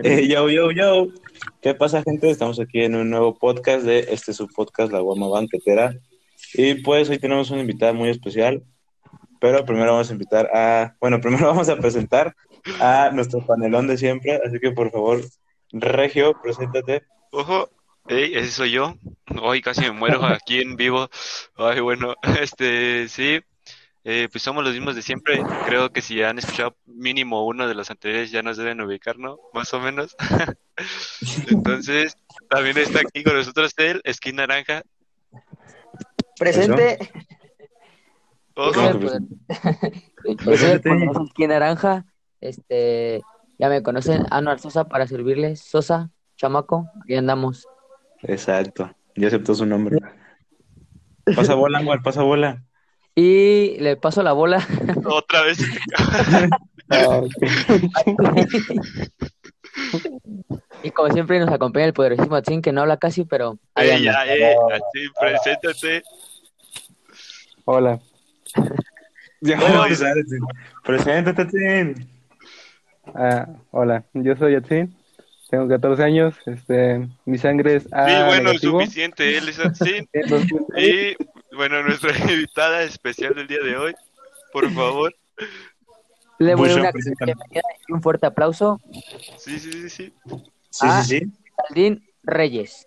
Eh, yo, yo, yo. ¿Qué pasa, gente? Estamos aquí en un nuevo podcast de este su podcast, La Guama Banquetera. Y pues hoy tenemos una invitada muy especial. Pero primero vamos a invitar a. Bueno, primero vamos a presentar a nuestro panelón de siempre. Así que por favor, Regio, preséntate. Ojo, hey, ese soy yo. Hoy casi me muero aquí en vivo. Ay, bueno, este, sí. Eh, pues somos los mismos de siempre. Creo que si han escuchado mínimo uno de los anteriores ya nos deben ubicar, ¿no? Más o menos. Entonces, también está aquí con nosotros el Skin Naranja. Presente. Ojo. Yo soy el Skin Naranja. Este, ya me conocen, Anuar Sosa para servirles. Sosa, chamaco, aquí andamos. Exacto. Ya aceptó su nombre. Pasa bola, Anguar, pasa bola. Y le paso la bola. Otra vez. y como siempre nos acompaña el poderosísimo Atsin, que no habla casi, pero ahí ya, eh, así, preséntate. Hola, Ya Bueno. Preséntate, Tin. ah, hola, yo soy Yatsin, tengo 14 años, este, mi sangre es A Sí, bueno, negativo. suficiente. Él es. Entonces, Y bueno, nuestra invitada especial del día de hoy, por favor. Le doy Mucho una preséntame. bienvenida y un fuerte aplauso. Sí, sí, sí, sí. Sí, Ah. sí, sí. Aldín Reyes.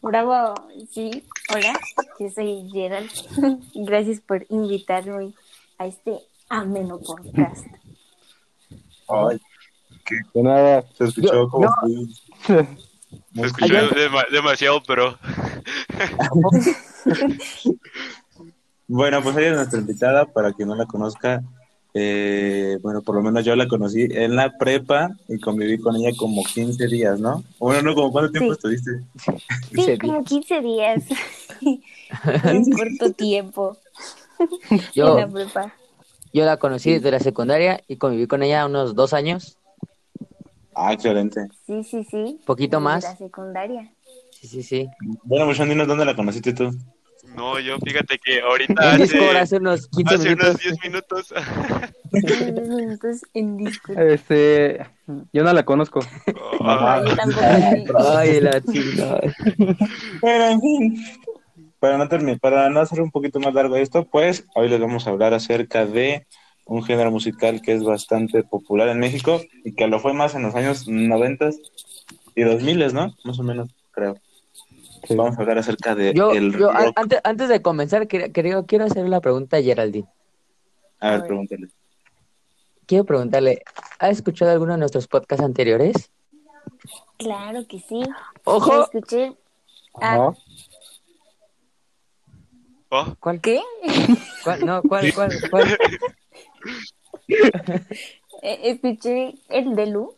Bravo, sí, hola, yo soy Gerald. Gracias por invitarme hoy a este ameno podcast. Ay, de nada, se escuchó Yo- como no. Se escuchó demasiado, pero Bueno, pues ella es nuestra invitada, para quien no la conozca. eh, bueno, por lo menos yo la conocí en la prepa y conviví con ella como 15 días, ¿no? Bueno, no, como cuánto tiempo Sí. estuviste. Sí, como 15 días. En un corto tiempo. Yo, En la prepa. yo la conocí desde la secundaria y conviví con ella unos dos años, Ah, excelente. Sí, sí, sí. poquito más. La secundaria. Sí, sí, sí. Bueno, pues dinos dónde la conociste tú. no, yo fíjate que ahorita En Discord hace, hace unos 15 hace unos minutos. 10 minutos. Entonces, en Discord. este, yo no la conozco. Ah, Yo tampoco. Ay, la chica. Pero en fin, para no, terminar, para no hacer un poquito más largo esto, pues hoy les vamos a hablar acerca de un género musical que es bastante popular en México y que lo fue más en los años 90 y 2000, ¿no? Más o menos, creo. Sí. Vamos a hablar acerca de Yo, el yo rock. antes, antes de comenzar, quería- quería- quiero hacer una pregunta a Geraldine. A ver, pregúntale. Quiero preguntarle, ¿ha escuchado alguno de nuestros podcasts anteriores? Claro que sí. ¡Ojo! Yo escuché. Ah, ¿No? oh, ¿Cuál? ¿Qué? ¿Cuál? No, ¿cuál? ¿Cuál? ¿Cuál? Eh, Escuché el de Lu,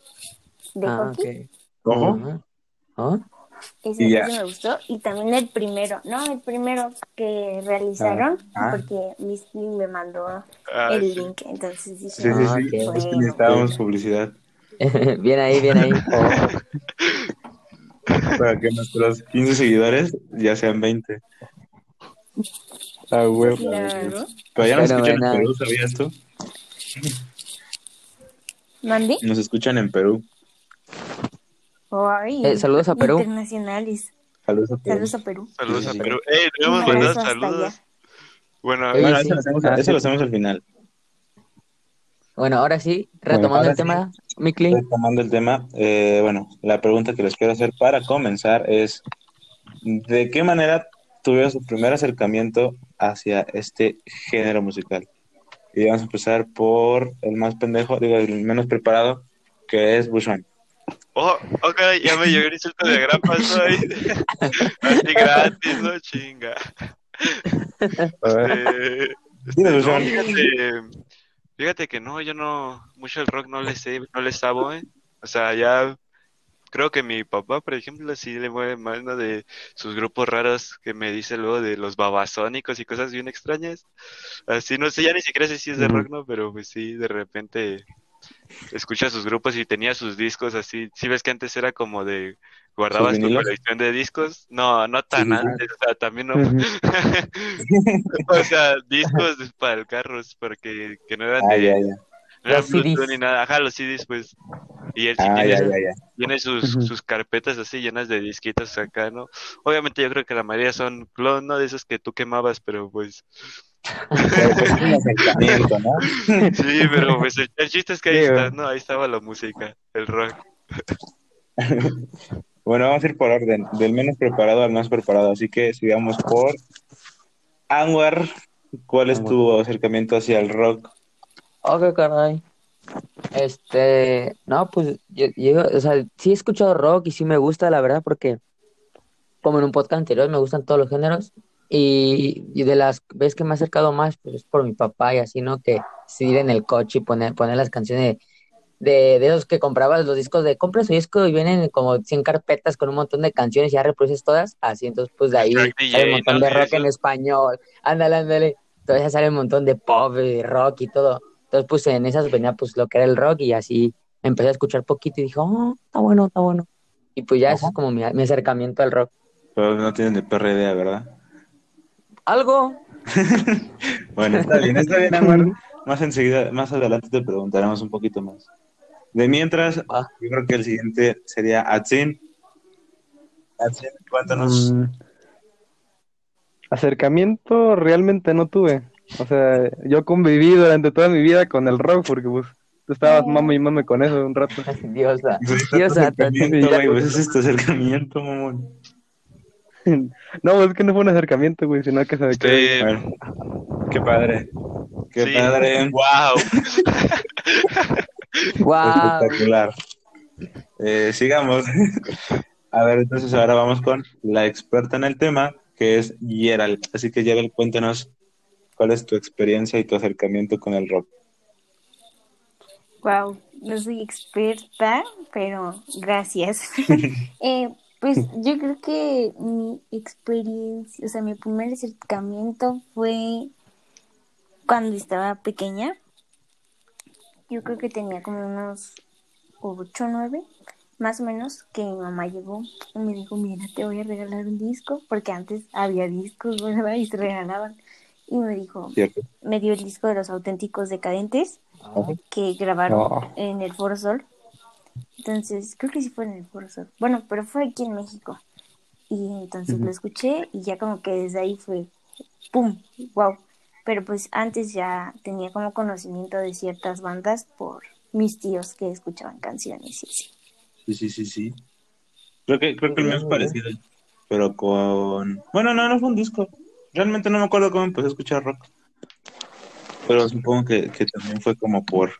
de Ah, hockey. ¿Cómo? ¿Ah? Ese, Y ya. ese me gustó. Y también el primero, no, el primero que realizaron, Ah. porque Miss Lee me mandó ah, el sí. link. Entonces dije, Sí, sí, Ah, sí. Es que necesitábamos publicidad bien ahí, bien ahí. para que nuestros 15 seguidores ya sean 20. Ah, huevo. claro. Pero ya nos escuchan en. Perú, ¿sabías tú? ¿Mandé? Nos escuchan en Perú. Ay, Eh, saludos a Perú. Internacionales. Saludos a Perú. Saludos a Perú. Saludos Sí, a sí, Perú. Mandar abrazo hasta saludos. allá. Bueno, Oye, Bueno, sí. eso, lo hacemos, Ah, eso sí. lo hacemos al final. Bueno, ahora sí, retomando ahora el tema, Mikli. Retomando el tema, eh, bueno, la pregunta que les quiero hacer para comenzar es, ¿de qué manera tuvieron su primer acercamiento hacia este género musical? Y vamos a empezar por el más pendejo, digo, el menos preparado, que es Bushman. oh, ok, ya me llegó el insulto de grapas hoy. Así gratis, no chinga. Eh, Dime, no, Bushman. fíjate, fíjate que no, yo no, mucho el rock no le sé, no le sabo, ¿eh? O sea, ya creo que mi papá, por ejemplo, sí le mueve más, ¿no? De sus grupos raros que me dice luego de los babasónicos y cosas bien extrañas. Así, no sé, ya ni siquiera sé si es de rock, ¿no? Pero pues sí, de repente escucha sus grupos y tenía sus discos así. Sí ves que antes era como de guardabas tu colección de discos. No, no tan Sí, antes, o sea, también no. O sea, discos para el carro, porque que no eran Ah, de, ya, ya. No era Los CDs. Bluetooth ni nada. Ajá, los CDs, pues. Y él sí Ah, tiene, ya, ya, ya. tiene sus, sus carpetas así llenas de disquitos acá, ¿no? Obviamente yo creo que la mayoría son clon, ¿no? De esos que tú quemabas, pero pues... Pero pues es un acercamiento, ¿no? Sí, pero pues el, el chiste es que ahí Sí, está. ¿no? Ahí estaba la música, el rock. Bueno, vamos a ir por orden, del menos preparado al más preparado, así que sigamos por Anwar. ¿Cuál es tu acercamiento hacia el rock? Qué caray. Este, no, pues yo, yo, o sea, sí he escuchado rock y sí me gusta, la verdad, porque como en un podcast anterior me gustan todos los géneros y, y de las veces que me he acercado más, pues es por mi papá y así, ¿no? Que sí ir en el coche y poner, poner las canciones de, de, de esos que comprabas los discos de compra su disco y vienen como 100 carpetas con un montón de canciones y ya reproduces todas, así, entonces pues de ahí sale un montón de rock en español, ándale, ándale, entonces ya sale un montón de pop y rock y todo. Entonces, pues en esas venía pues lo que era el rock y así empecé a escuchar poquito y dije, oh, está bueno, está bueno. Y pues ya eso es como mi, mi acercamiento al rock. Pero no tienen de perra idea, ¿verdad? Algo, Bueno, está bien, está bien, Anwar. Más enseguida, más adelante te preguntaremos un poquito más. De mientras, yo creo que el siguiente sería Atsin. Atsin, cuéntanos. Mm, acercamiento realmente no tuve. O sea, yo conviví durante toda mi vida con el rock porque pues tú estabas mame y mame con eso un rato. Diosa. Ahí está tu Dios santo, acercamiento, ya- güey, pues es tu acercamiento, mamón. No, es que no fue un acercamiento, güey, sino que se Sí, Bueno, qué padre. Qué sí. padre. ¡Wow! Wow. Espectacular. Eh, sigamos. A ver, entonces ahora vamos con la experta en el tema, que es Gerald. Así que Gerald, cuéntanos cuál es tu experiencia y tu acercamiento con el rock. Wow, no soy experta, pero gracias. Eh, pues yo creo que mi experiencia, o sea, mi primer acercamiento fue cuando estaba pequeña. Yo creo que tenía como unos 8 o 9, más o menos, que mi mamá llegó y me dijo, mira, te voy a regalar un disco, porque antes había discos, ¿verdad? Y se regalaban. Y me dijo, ¿Cierto? me dio el disco de los auténticos decadentes que grabaron No. en el Foro Sol. Entonces, creo que sí fue en el Foro Sol. Bueno, pero fue aquí en México. Y entonces lo escuché y ya como que desde ahí fue, ¡pum! ¡Wow! Pero pues antes ya tenía como conocimiento de ciertas bandas por mis tíos que escuchaban canciones y así. Sí, sí, sí, sí. Creo que, creo que el mío es parecido, pero con... Bueno, no, no fue un disco. Realmente no me acuerdo cómo empecé a escuchar rock. Pero supongo que, que también fue como por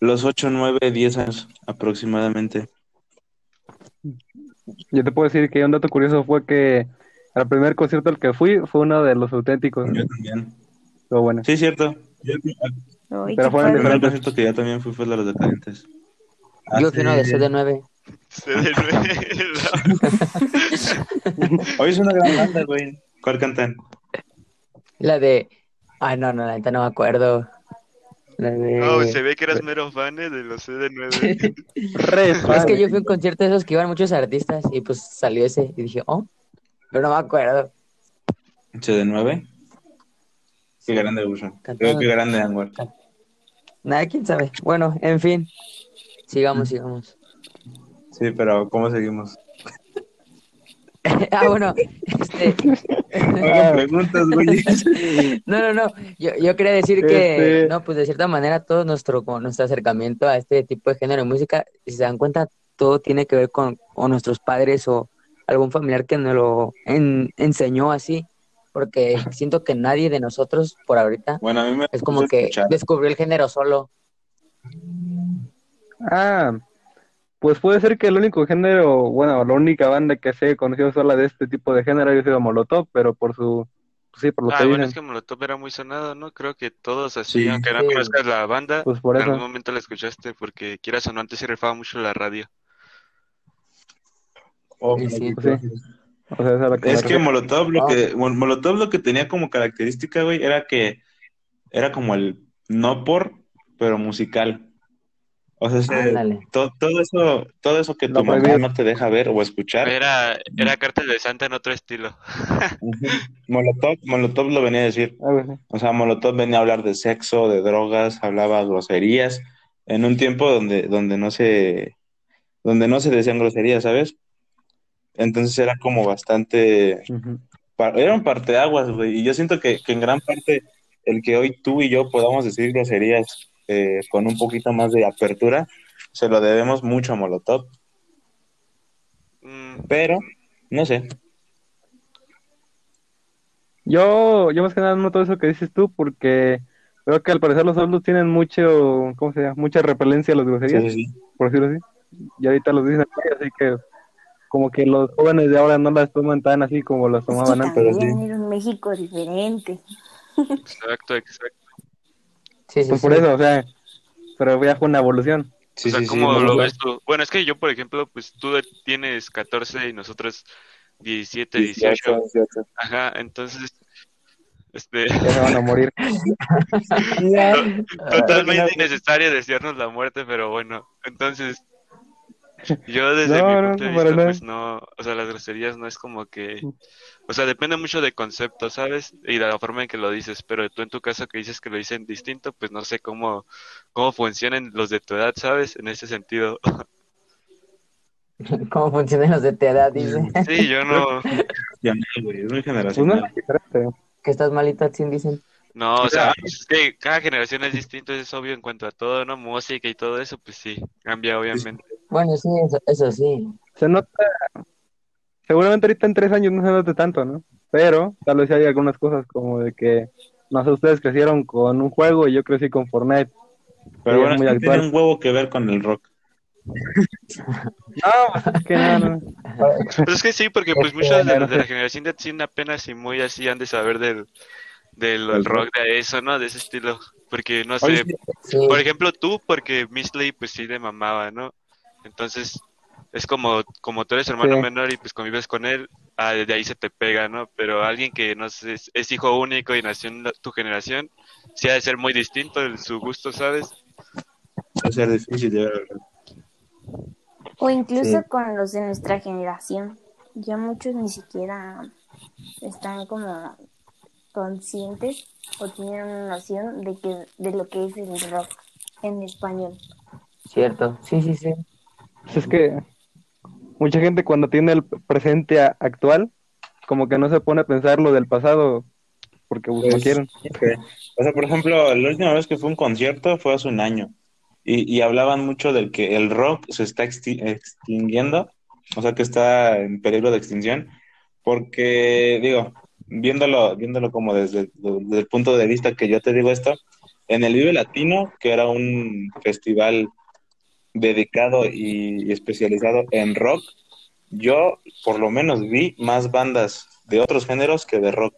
los 8, 9, 10 años aproximadamente. Yo te puedo decir que un dato curioso fue que al primer concierto al que fui fue uno de los auténticos. Yo también. Pero bueno, Sí, cierto. Yo, el Pero fueron padre. primer concierto que yo también fui fue el de los decadentes. Yo fui uno de Hace- CD9. Se desvela. Hoy es una gran banda, güey. ¿Cuál cantan? La de. Ay, no, no, la neta no me acuerdo. La de. No, se ve que eras mero fan eh, de los CD9. re Es que yo fui a un concierto de esos que iban muchos artistas y pues salió ese y dije, oh, pero no me acuerdo. CD9. Qué grande. Cantando. Creo que grande, Anwar. Nada, quién sabe. Bueno, en fin. Sigamos, sigamos. Sí, pero ¿cómo seguimos? ah, bueno, este. Preguntas, güey. No, no, no. Yo, yo quería decir que, Este- no, pues de cierta manera todo nuestro, como nuestro acercamiento a este tipo de género de música, si se dan cuenta, todo tiene que ver con, con nuestros padres o algún familiar que nos lo en- enseñó así, porque siento que nadie de nosotros por ahorita Bueno, a mí me es como que escuchar. descubrió el género solo. Ah, pues puede ser que el único género, bueno, la única banda que se conoció sola de este tipo de género haya sido Molotov, pero por su, pues sí, por lo Ah, que bueno, es que Molotov era muy sonado, ¿no? Creo que todos así, Sí. aunque no Sí. conozcas la banda, pues por en algún momento la escuchaste porque quieras o no, antes se rifaba mucho la radio. Oh, Sí, sí. Pues sí. O sea, esa es, la que me Es que. Molotov lo Ah. que Mol- Molotov lo que tenía como característica, güey, era que era como el no por, pero musical. O sea, se- Ándale. to- todo eso, todo eso que tu mamá prohibido. no te deja ver o escuchar. Era, era Cartel de Santa en otro estilo. Molotov, Molotov lo venía a decir. O sea, Molotov venía a hablar de sexo, de drogas, hablaba groserías, en un tiempo donde, donde no se, donde no se decían groserías, ¿sabes? Entonces era como bastante, Ujú. pa- era un parteaguas, güey, y yo siento que, que en gran parte el que hoy tú y yo podamos decir groserías eh, con un poquito más de apertura, se lo debemos mucho a Molotov, Mm, pero, no sé, Yo, yo más que nada noto eso que dices tú porque veo que al parecer los adultos tienen mucho, ¿cómo se llama? Mucha repelencia a las groserías, sí, sí. por decirlo así. Y ahorita los dicen así, así que como que los jóvenes de ahora no las toman tan así como las tomaban antes. pero sí. también era un México diferente. exacto, exacto. Sí, sí, Pues sí. por eso, o sea, pero ya fue una evolución. Sí, o sea, sí, sí, ¿cómo no, lo ves tú? Bueno, es que yo, por ejemplo, pues tú tienes 14 y nosotros 17, 18. 18. Ajá, entonces, este, Ya se van a morir. totalmente innecesario desearnos la muerte, pero bueno, entonces, yo desde No, mi punto de no, para vista, pues no, o sea, las groserías no es como que, o sea, depende mucho de concepto, ¿sabes? Y de la forma en que lo dices, pero tú en tu caso que dices que lo dicen distinto, pues no sé cómo, cómo funcionan los de tu edad, ¿sabes? En ese sentido. ¿Cómo funcionan los de tu edad? Dice. Sí, yo no, Generacional, güey, es muy Pues no estás malito, sin dicen. No, o sea, es que cada generación es distinto, eso es obvio en cuanto a todo, ¿no? Música y todo eso, pues sí, cambia obviamente. Bueno, sí, eso, eso sí. Se nota, seguramente ahorita en tres años no se note tanto, ¿no? Pero tal vez hay algunas cosas como de que, no sé, ustedes crecieron con un juego y yo crecí con Fortnite. Pero bueno, es muy tiene un huevo que ver con el rock. No, pues es que no, no. Pues es que sí, porque pues Este, muchos de, de la generación de Tzin apenas y muy así han de saber del, del rock de eso, ¿no? De ese estilo. Porque no sé, sí, por ejemplo tú, porque Misley pues sí le mamaba, ¿no? Entonces es como, como tú eres hermano Sí. menor y pues convives con él, ah, de ahí se te pega, ¿no? Pero alguien que no sé, es, es hijo único y nació en la- tu generación, sí ha de ser muy distinto en su gusto, ¿sabes? va a ser difícil de ver. O incluso Sí. con los de nuestra generación. Ya muchos ni siquiera están como conscientes o tienen una noción de que de lo que es el rock en español. Cierto. Sí, sí, sí. Pues es que mucha gente cuando tiene el presente actual, como que no se pone a pensar lo del pasado porque pues, no Pues, quieren. O sea, por ejemplo, la última vez que fue un concierto fue hace un año. Y, y hablaban mucho del que el rock se está exti- extinguiendo, o sea, que está en peligro de extinción, porque, digo, viéndolo, viéndolo como desde, el punto de vista que yo te digo esto, en el Vive Latino, que era un festival dedicado y especializado en rock, yo por lo menos vi más bandas de otros géneros que de rock.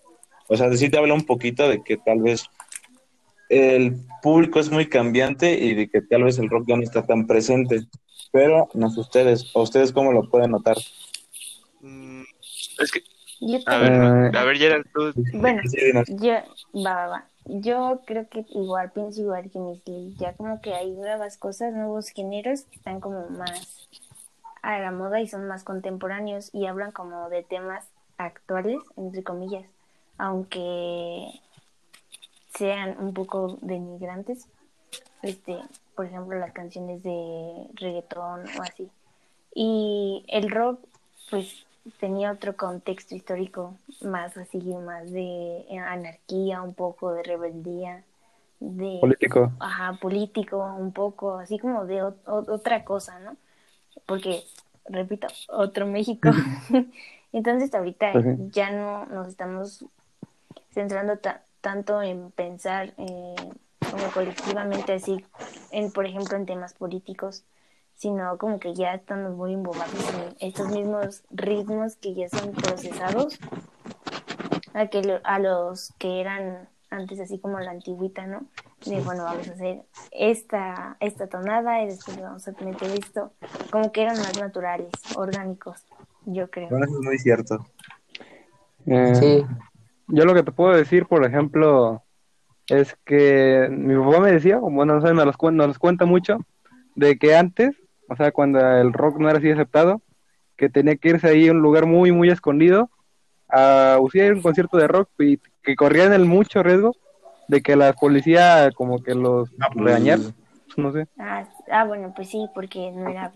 O sea, sí te habla un poquito de que tal vez el público es muy cambiante y de que tal vez el rock ya no está tan presente. Pero no sé ustedes, o ustedes cómo lo pueden notar. Mm, es que, Yo a ver, Eh, a ver, Gerald, tú, Bueno, yo, va, va, va. Yo creo que igual pienso igual que Misley. Ya como que hay nuevas cosas, nuevos géneros que están como más a la moda y son más contemporáneos y hablan como de temas actuales, entre comillas, aunque sean un poco denigrantes. Este, por ejemplo, las canciones de reggaetón o así. Y el rock, pues tenía otro contexto histórico más así, más de anarquía, un poco de rebeldía, de Político. ajá, político, un poco, así como de ot- ot- otra cosa, ¿no? Porque, repito, otro México. Entonces ahorita Pues ya no nos estamos centrando ta- tanto en pensar eh, como colectivamente así, en, por ejemplo, en temas políticos, sino como que ya estamos muy embobados en estos mismos ritmos que ya son procesados a, que lo- a los que eran antes así como la antigüita, ¿no? De bueno, vamos a hacer esta, esta tonada y después le vamos a meter esto. Como que eran más naturales, orgánicos, yo creo. Bueno, eso es muy cierto. Eh, Sí. Yo lo que te puedo decir, por ejemplo, es que mi papá me decía, bueno, no sé, nos los, nos los cuenta mucho, de que antes, o sea, cuando el rock no era así aceptado, que tenía que irse ahí a un lugar muy, muy escondido a usar un concierto de rock y que corrían el mucho riesgo de que la policía como que los Ah, pues, regañar, no sé, Ah, ah, bueno, pues sí, porque no era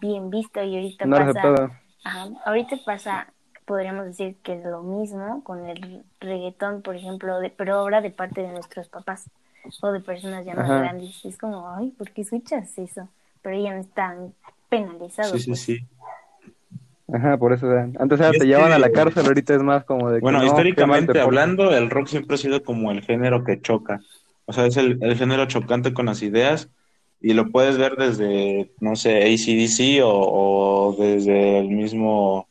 bien visto y ahorita no era pasa. aceptado. Ajá, ahorita pasa, podríamos decir que es lo mismo con el reggaetón, por ejemplo, de, pero ahora de parte de nuestros papás o de personas ya más Ajá. grandes. Es como, ay, ¿por qué escuchas eso? Pero ya no están penalizados. Sí, sí, pues. sí. Ajá, por eso. Antes era, te llevaban a la cárcel, ahorita es más como de que Bueno, no, históricamente hablando, el rock siempre ha sido como el género que choca. O sea, es el, el género chocante con las ideas y lo puedes ver desde, no sé, ACDC o, o desde el mismo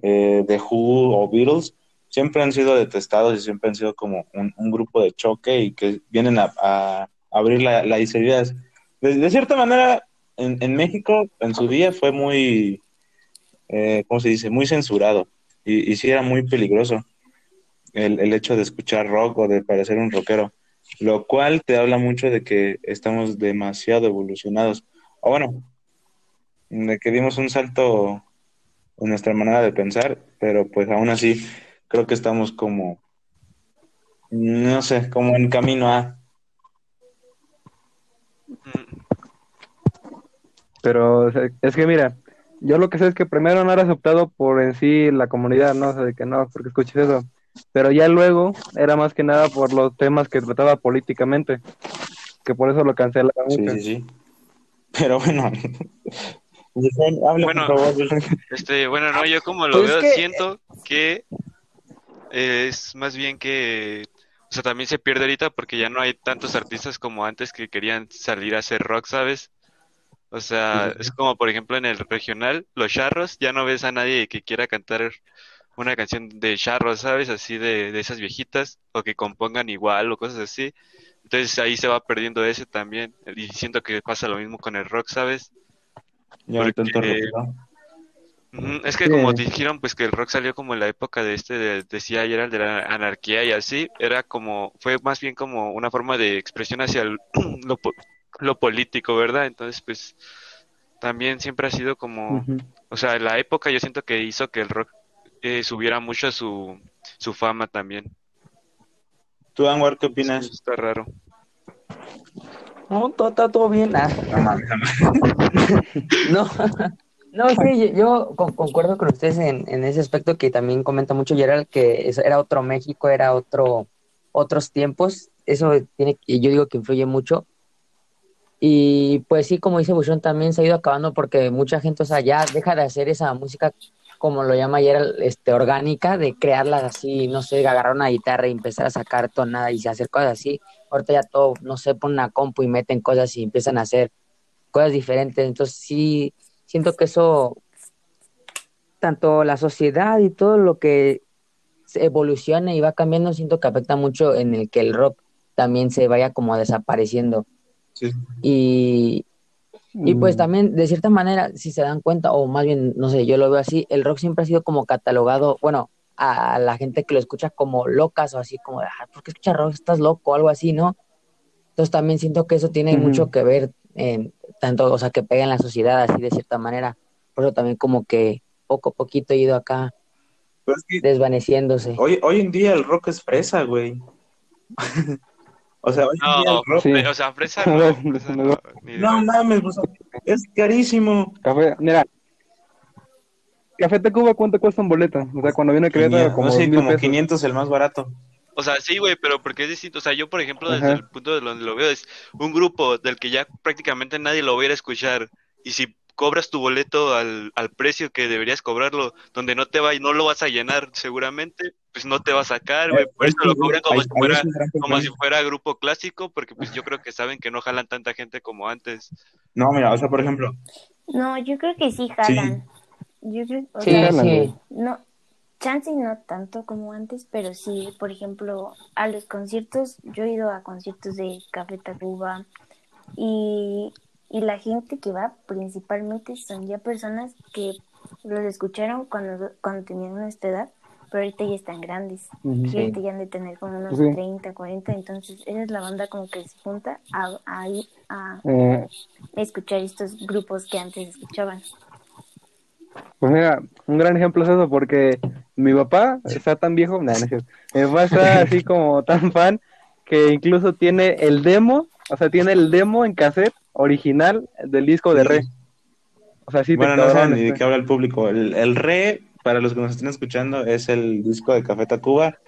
eh, The Who o Beatles. Siempre han sido detestados y siempre han sido como un, un grupo de choque y que vienen a, a abrir la, las ideas. De, de cierta manera, en, México, en su día, fue muy, eh, ¿cómo se dice? Muy censurado y, y sí era muy peligroso el, el hecho de escuchar rock o de parecer un rockero, lo cual te habla mucho de que estamos demasiado evolucionados. O bueno, de que dimos un salto en nuestra manera de pensar, pero pues aún así creo que estamos como, no sé, como en camino a... Pero o sea, es que mira, yo lo que sé es que primero no era aceptado por en sí la comunidad, ¿no? O sea, de que no, porque escuches eso. Pero ya luego era más que nada por los temas que trataba políticamente, que por eso lo cancelaron Sí, sí, sí. Pero bueno, Bueno. Este, bueno, no, yo como lo Pues es veo, que- siento que es más bien que, o sea, también se pierde ahorita porque ya no hay tantos artistas como antes que querían salir a hacer rock, ¿sabes? O sea, es como por ejemplo en el regional, los charros, ya no ves a nadie que quiera cantar una canción de charros, ¿sabes? Así de, de esas viejitas, o que compongan igual o cosas así. Entonces ahí se va perdiendo ese también. Y siento que pasa lo mismo con el rock, ¿sabes? Ya Porque- Es que Sí. como dijeron, pues que el rock salió como en la época de este, de- decía ayer, de la anarquía y así, era como, fue más bien como una forma de expresión hacia el- lo, lo político, ¿verdad? Entonces, pues, también siempre ha sido como, o sea, la época yo siento que hizo que el rock eh, subiera mucho su, su fama también. ¿Tú, Anwar, qué opinas? está raro. No, todo, está todo bien. ah. No no sí, yo, yo con- concuerdo con ustedes en, en ese aspecto que también comenta mucho Gerald, que eso era otro México, era otro, otros tiempos, eso tiene, y yo digo que influye mucho. Y pues sí, como dice Buchón, también se ha ido acabando porque mucha gente, o sea, ya deja de hacer esa música, como lo llama Gerald, este, orgánica, de crearlas así, no sé, agarrar una guitarra y empezar a sacar tonada y hacer cosas así. Ahorita ya todo, no sé, ponen una compu y meten cosas y empiezan a hacer cosas diferentes. Entonces sí, siento que eso, tanto la sociedad y todo lo que evoluciona y va cambiando, siento que afecta mucho en el que el rock también se vaya como desapareciendo. Sí. Y, y pues Mm. también, de cierta manera, si se dan cuenta, o más bien, no sé, yo lo veo así, el rock siempre ha sido como catalogado, bueno, a la gente que lo escucha como locas o así, como, de, ah, ¿por qué escuchas rock? Estás loco o algo así, ¿no? Entonces también siento que eso tiene mucho que ver en tanto, o sea, que pega en la sociedad así de cierta manera. Por eso también como que poco a poquito he ido acá Pero es que desvaneciéndose. hoy, hoy en día el rock es fresa, güey. o sea, No, rock... Sí. o sea, fresa no, fresa no, No mames, o sea, es carísimo. Café, mira. Café Tacuba, ¿cuánto cuesta un boleto? O sea, cuando viene a Querétaro, como no sé, como pesos. 500 el más barato. O sea, sí, güey, pero porque es distinto. O sea, yo, por ejemplo, desde Ajá. el punto de donde lo veo, es un grupo del que ya prácticamente nadie lo va a ir a escuchar. Y si cobras tu boleto al, al precio que deberías cobrarlo, donde no te va y no lo vas a llenar seguramente, pues no te va a sacar, güey. Por Es eso lo cobran como si fuera, como si fuera grupo clásico, porque pues yo creo que saben que no jalan tanta gente como antes. No, mira, o sea, por ejemplo, No, yo creo que sí jalan. Yo creo, o Sí, sea, sí. no, chance no tanto como antes, pero sí, por ejemplo, a los conciertos, yo he ido a conciertos de Café Tacuba y, y la gente que va principalmente son ya personas que los escucharon cuando, cuando tenían nuestra edad pero ahorita ya están grandes. Y ahorita ya han de tener como unos Sí. 30, 40, entonces esa es la banda como que se junta a, a, a Eh, escuchar estos grupos que antes escuchaban. Pues mira, un gran ejemplo es eso, porque mi papá está tan viejo, nah, no es cierto. mi papá está así como tan fan que incluso tiene el demo, o sea, tiene el demo en cassette original del disco de. Re. O sea, sí te Bueno, no saben ni de qué habla el público. El, el Re, para los que nos estén escuchando, es el disco de Café Tacuba.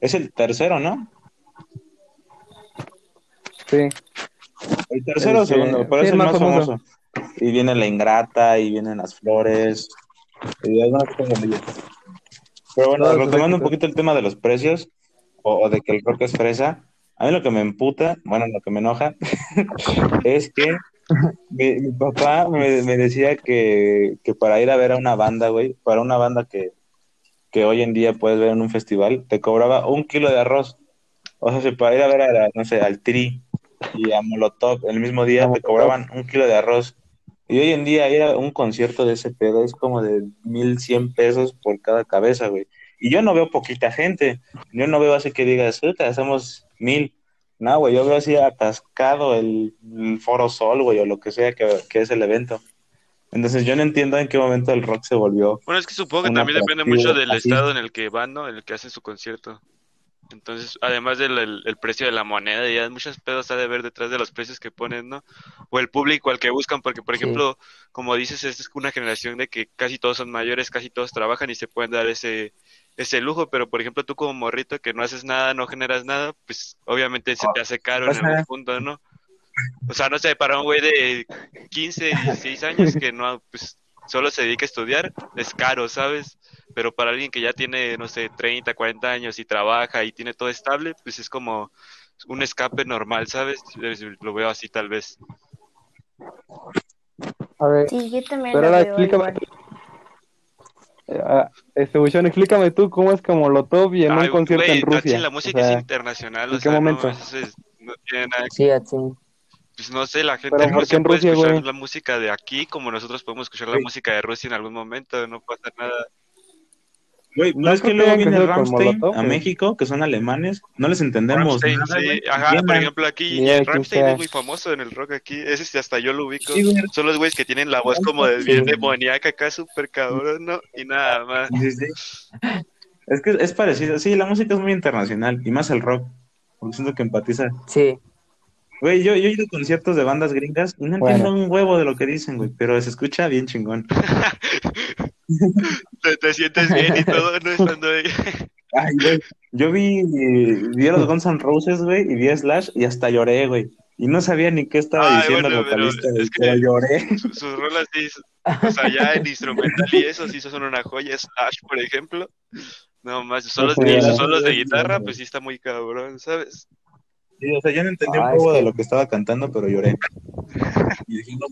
Es el tercero, ¿no? Sí. El tercero o segundo, pero sí, es el más famoso. famoso. Y viene La Ingrata, y vienen Las Flores, y algunas cosas. Pero bueno, retomando un poquito el tema de los precios, o, o de que el rock es fresa, a mí lo que me emputa, bueno, lo que me enoja, es que mi, mi papá me, me decía que, que para ir a ver a una banda, güey, para una banda que, que hoy en día puedes ver en un festival, te cobraba un kilo de arroz. O sea, si para ir a ver a, la- no sé, al Tri y a Molotov el mismo día te cobraban un kilo de arroz. Y hoy en día ir a un concierto de ese pedo es como de mil cien pesos por cada cabeza, güey. Y yo no veo poquita gente. Yo no veo así que digas, "Puta, hacemos mil. No, güey, yo veo así atascado el, el Foro Sol, güey, o lo que sea que, que es el evento. Entonces yo no entiendo en qué momento el rock se volvió. Bueno, es que supongo que también depende mucho del así. estado en el que van, ¿no? En el que hacen su concierto. Entonces, además del el- el precio de la moneda, ya muchos pedos ha de ver detrás de los precios que ponen, ¿no? O el público al que buscan, porque, por Sí. ejemplo, como dices, es una generación de que casi todos son mayores, casi todos trabajan y se pueden dar ese, ese lujo, pero, por ejemplo, tú como morrito que no haces nada, no generas nada, pues obviamente se te hace caro en Pasa. algún punto, ¿no? O sea, no sé, para un güey de 15, 16 años que no, pues solo se dedica a estudiar, es caro, ¿sabes? Pero para alguien que ya tiene, no sé, 30, 40 años y trabaja y tiene todo estable, pues es como un escape normal, ¿sabes? Es- Lo veo así tal vez. A ver, Sí, yo también pero lo ahora veo explícame. igual. Ah, este, Buchón, explícame tú cómo es como lo top y en Ay, un concierto en Rusia. Tachi, la música O sea, es internacional, ¿en o qué sea, no, momento? es- no tiene nada que Sí, así. pues no sé, la gente Pero en ¿por qué Rusia en puede Rusia, escuchar la música de aquí como nosotros podemos escuchar la música de Rusia en algún momento, no pasa nada. Güey, No ¿no es que luego viene Molotov, a. México, que son alemanes? No les entendemos Rammstein, nada, sí, ajá, por ejemplo aquí Rammstein sea. es muy famoso en el rock aquí, ese sí hasta yo lo ubico. Sí. Son los güeyes que tienen la voz como de Sí. bien demoníaca acá, súper cabrón, ¿no? Y nada más. Sí, sí. Es que es parecido. Sí, la música es muy internacional y más el rock. Porque siento que empatiza. Sí. Güey, yo, yo he ido a conciertos de bandas gringas y no Bueno. entiendo un huevo de lo que dicen, güey, pero se escucha bien chingón. Te, te sientes bien y todo, ¿no? Estando ahí. Ay, güey. Yo vi, vi a los Guns N' Roses, güey, y vi a Slash y hasta lloré, güey. Y no sabía ni qué estaba Ay, diciendo bueno, el vocalista, pero güey, es que- pero lloré. Su- Sus rolas sí, o sea, ya en instrumental y eso sí son una joya. Slash, por ejemplo. No más, sus solos, Sí, y sus ¿verdad? solos de guitarra, pues sí está muy cabrón, ¿sabes? Sí, o sea, yo no entendí Ah, un es huevo de lo que estaba cantando, pero lloré. Y dije, no.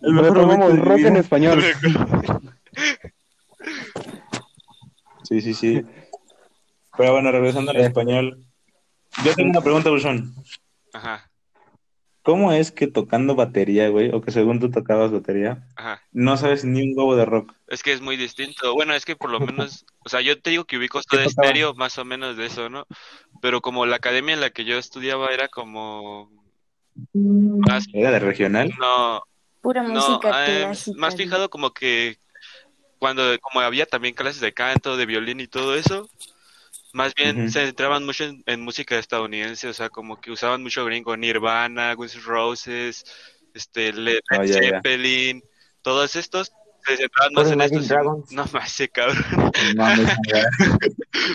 El mejor Retomamos momento de rock en español. Sí, sí, sí. Pero bueno, regresando al español. Yo tengo una pregunta, Bushon. Ajá, ¿Cómo es que tocando batería, güey, o que según tú tocabas batería, ajá. no sabes ni un huevo de rock? Es que es muy distinto. Bueno, es que por lo menos, o sea, yo te digo que ubico tocaba? estéreo, más o menos de eso, ¿no? Pero como la academia en la que yo estudiaba era como más, ¿Era de regional? no, Pura no, música eh, clásica. más fijado como que cuando, como había también clases de canto, de violín y todo eso, más bien se centraban mucho en, en música estadounidense, o sea, como que usaban mucho gringo, Nirvana, Guns N' Roses, este, Led Oh. Zeppelin, todos estos se centraban más en estos. Dragons. No más, ese cabrón. No, mames, güey.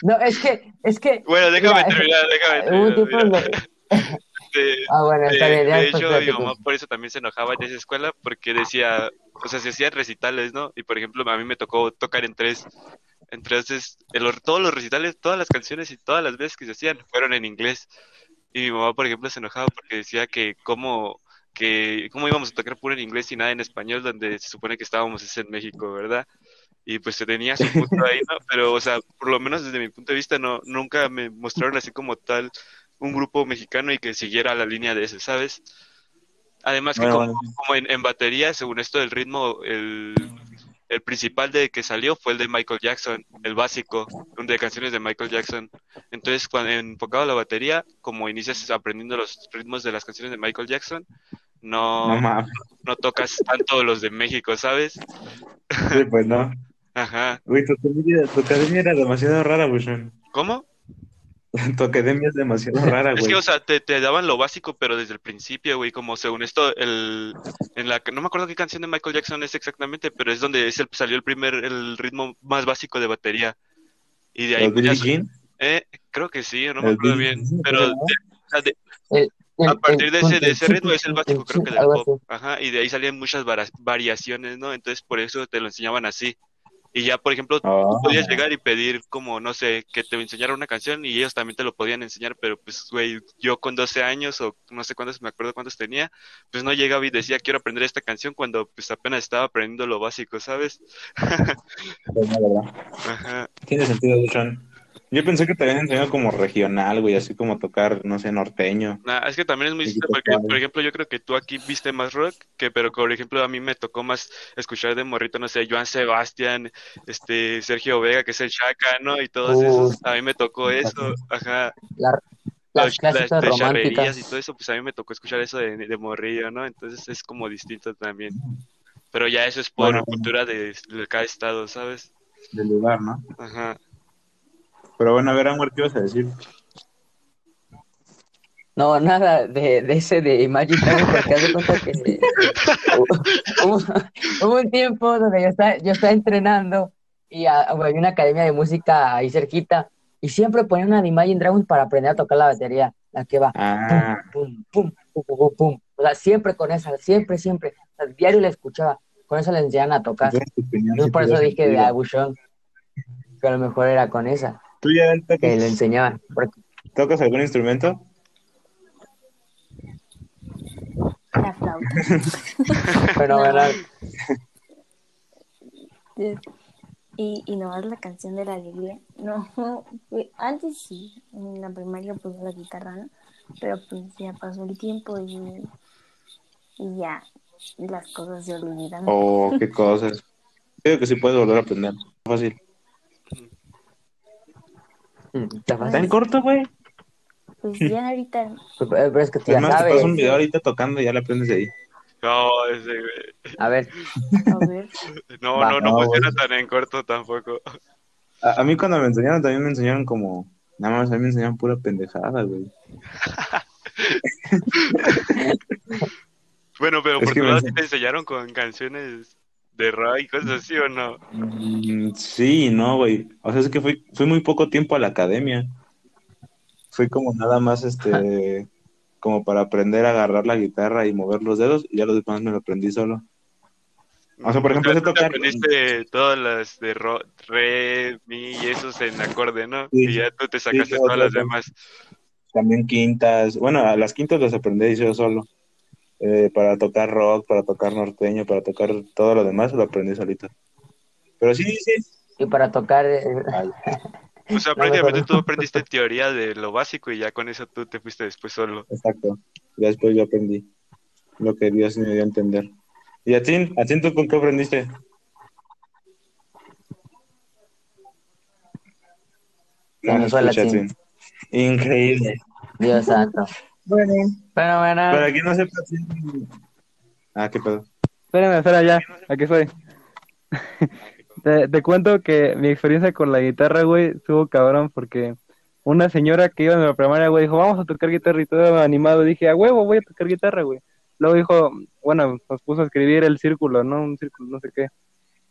No, es que, es que. Bueno, déjame Mira, terminar, déjame terminar. Este, Ah, bueno, de, bien, de hecho, mi mamá por eso también se enojaba en esa escuela, porque decía, o sea, se hacían recitales, ¿no? Y por ejemplo, a mí me tocó tocar en tres. Entonces, en los- todos los recitales, todas las canciones y todas las veces que se hacían fueron en inglés. Y mi mamá, por ejemplo, se enojaba porque decía que cómo, que cómo íbamos a tocar puro en inglés y nada en español, donde se supone que estábamos es en México, ¿verdad? Y pues se tenía su punto ahí, ¿no? Pero, o sea, por lo menos desde mi punto de vista, no, nunca me mostraron así como tal un grupo mexicano y que siguiera la línea de ese, ¿sabes? Además que Bueno, como, bueno. como en, en batería, según esto del ritmo, el, el principal de que salió fue el de Michael Jackson, el básico, de canciones de Michael Jackson. Entonces, cuando enfocado a la batería, como inicias aprendiendo los ritmos de las canciones de Michael Jackson, no, No no, tocas tanto los de México, ¿sabes? Sí, pues no. Ajá. Güey, tu academia, tu academia era demasiado rara, Bushon. ¿Cómo? Tu academia es demasiado rara, Es güey. que, o sea, te, te daban lo básico, pero desde el principio, güey, como según esto, el, en la, que- no me acuerdo qué canción de Michael Jackson es exactamente, pero es donde es el, salió el primer, el ritmo más básico de batería. Y de ahí, ¿Los pues, Billie Jean? eh, creo que sí, no me acuerdo Billie bien, pero o sea, de- El- a partir el- de ese, de ese ritmo es el básico, creo que del pop, ajá, y de ahí salían muchas variaciones, ¿no? Entonces, por eso te lo enseñaban así. Y ya, por ejemplo, Ah. tú podías llegar y pedir como, no sé, que te enseñaran una canción y ellos también te lo podían enseñar, pero pues, güey, yo con 12 años o no sé cuántos, me acuerdo cuántos tenía, pues no llegaba y decía, quiero aprender esta canción cuando pues apenas estaba aprendiendo lo básico, ¿sabes? Pues. Ajá. Tiene sentido, Bushon. Yo pensé que te habían enseñado como regional, güey, así como tocar, no sé, norteño. Nah, es que también es muy distinto porque, por ejemplo, yo creo que tú aquí viste más rock, que pero por ejemplo a mí me tocó más escuchar de morrito, no sé, Joan Sebastián, este, Sergio Vega, que es el Chaca, ¿no? Y todos Uh, esos, a mí me tocó eso, ajá, La- las las, las de románticas. y todo eso, pues a mí me tocó escuchar eso de, de morrillo, ¿no? Entonces es como distinto también. Pero ya eso es por Bueno. cultura de, de cada estado, ¿sabes? Del lugar, ¿no? Ajá. Pero bueno, a ver, Amor, ¿qué ibas a decir? No, nada de, de ese de Imagine Dragons, porque haz de cuenta que hubo, hubo un tiempo donde yo estaba, yo estaba entrenando y ah, había una academia de música ahí cerquita y siempre ponían una de Imagine Dragons para aprender a tocar la batería, la que va Ah, pum, pum, pum, pum, pum, pum. O sea, siempre con esa, siempre, siempre. O sea, diario la escuchaba, con eso le enseñaban a tocar. entonces por eso dije de. Abushon, que a lo mejor era con esa, ¿Tú ya que le tocas, enseñaban. Porque tocas algún instrumento? La flauta. fenomenal. Y, y no es la canción de la alegría. No, antes sí, en la primaria pues la guitarra, ¿no? Pero pues ya pasó el tiempo y, y ya las cosas se olvidan. ¿O qué cosas? Creo que sí puedes volver a aprender. Fácil. Está ¿Está fácil. en corto, güey? Pues ya ahorita, Pero es que tú ya más, te sabes. paso un video ahorita tocando y ya le aprendes de ahí. No, ese, güey. A ver, a ver, no, Va, no, no no, funciona tan en corto tampoco. A, a mí cuando me enseñaron también me enseñaron como... Nada más a mí me enseñaron pura pendejada, güey. Bueno, pero Es por tu lado sí te enseñaron con canciones de rock y cosas así, ¿o no? Mm, sí, no, güey. O sea, es que fui, fui muy poco tiempo a la academia. Fui como nada más, este... Como para aprender a agarrar la guitarra y mover los dedos. Y ya los demás me lo aprendí solo. O sea, por ejemplo, sé tocar- aprendiste todas las de ro, re, mi y esos en acorde, ¿no? Sí. Y ya tú te sacaste todas las demás. También quintas. Bueno, a las quintas las aprendí yo solo. Eh, para tocar rock, para tocar norteño, para tocar todo lo demás, lo aprendí solito. Pero sí, sí. y para tocar, eh, Ay, O sea, No, prácticamente mejor tú aprendiste teoría de lo básico y ya con eso tú te fuiste después solo. exacto. Ya después yo aprendí lo que Dios me dio a entender. ¿Y a ti? ¿A ti tú con qué aprendiste? No me Venezuela. Atzin. Increíble. Dios santo. Bueno, para Fenomenal. quien no sepa, Atzin- Ah, qué pedo. Espérame, espera ya, aquí estoy. Te, te cuento que mi experiencia con la guitarra, güey, estuvo cabrón porque una señora que iba en la primaria, güey, dijo, vamos a tocar guitarra y todo animado. Dije, a huevo, voy a tocar guitarra, güey. Luego dijo, bueno, nos puso a escribir el círculo, ¿no? Un círculo, no sé qué.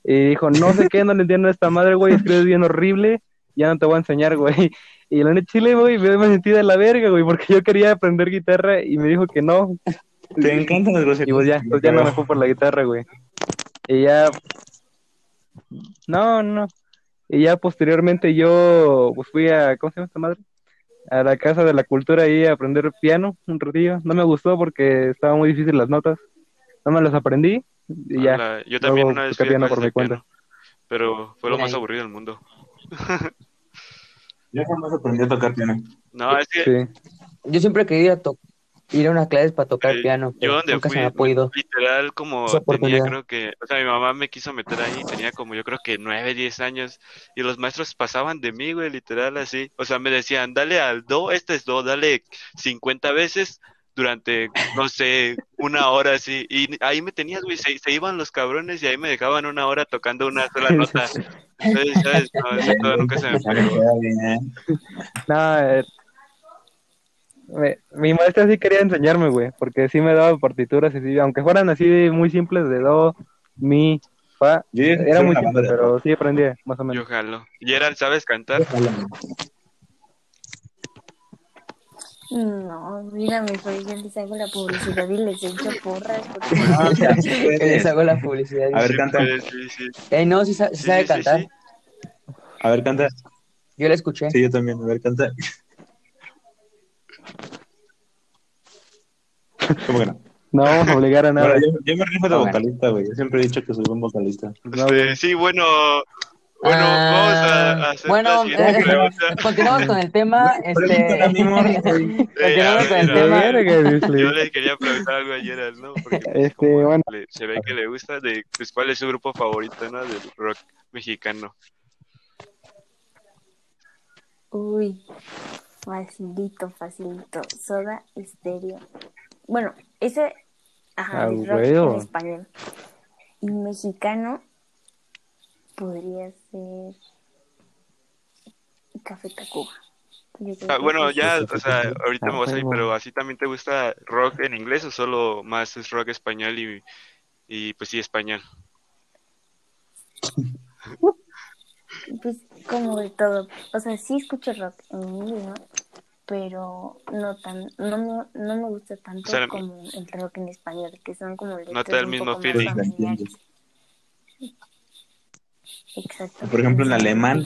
Y dijo, no sé qué, no le entiendo a esta madre, güey, escribes bien horrible, ya no te voy a enseñar, güey. Y la neta chile, güey, me me sentí de la verga, güey, porque yo quería aprender guitarra y me dijo que no, Te encantan las groserías. y pues ya, pues ya no me fue por la guitarra, güey. Y ya. No, no. Y ya posteriormente yo pues fui a, ¿cómo se llama esta madre? A la Casa de la Cultura ahí a aprender piano un ratillo. No me gustó porque estaba muy difícil las notas. No me las aprendí y ya. Yo también Luego una vez toqué fui a piano por mi cuenta. pero fue lo más aburrido del mundo. Yo jamás aprendí a tocar piano. No, es que Sí. Yo siempre to- ir a unas clases para tocar Eh, piano, Yo donde nunca fui, se me ha podido. literal, como tenía, creo que, o sea, mi mamá me quiso meter ahí, tenía como, yo creo que nueve, diez años, y los maestros pasaban de mí, güey, literal, así. O sea, me decían, dale al do, este es do, dale 50 veces durante, no sé, una hora así. Y ahí me tenías, güey, se, se iban los cabrones y ahí me dejaban una hora tocando una sola nota. Entonces, ¿sabes? No, eso todo nunca se me pegó. bien. No, eh, me- mi maestra sí quería enseñarme, güey, porque sí me daba partituras así, aunque fueran así muy simples de do, mi, fa, Yo era muy simple, pero sí aprendí más o Yo menos. jalo. Y eran, ¿sabes cantar? No, mira, mejor yo les hago la publicidad y les echo porras. Porque... Ah, sí Que les hago la publicidad. A ver, canta. sí, sí. Eh, no, sí, sa- sí Sí, sabe cantar. sí. A ver, canta. Yo la escuché. Sí, yo también. A ver, canta. ¿Cómo que no? No vamos a obligar a nada. Bueno, yo, yo me rifo de Ah, vocalista, güey. Yo siempre he dicho que soy buen vocalista. No, Este, sí, bueno, bueno, vamos a, a hacer bueno, la eh, continuamos con el tema. A Este, continuamos con el tema. Yo le quería preguntar algo ayer, ¿no? Porque Este, como bueno. le- se ve que le gusta de pues, cuál es su grupo favorito, ¿no? Del rock mexicano. Uy, facilito, facilito. Soda estéreo. Bueno, ese, ajá, Ah, el rock en español. Y mexicano podría ser Café Tacuba. Ah, bueno, ya, o sea, ahorita me voy a salir, huevo. pero así también te gusta rock en inglés o solo más es rock español y, y pues sí, español. Pues como de todo. O sea, sí escucho rock en inglés, ¿no? Pero no tan, no me, no me gusta tanto O sea, como el rock en español, que son como letras No te da el mismo feeling. Exacto. Por ejemplo, en alemán.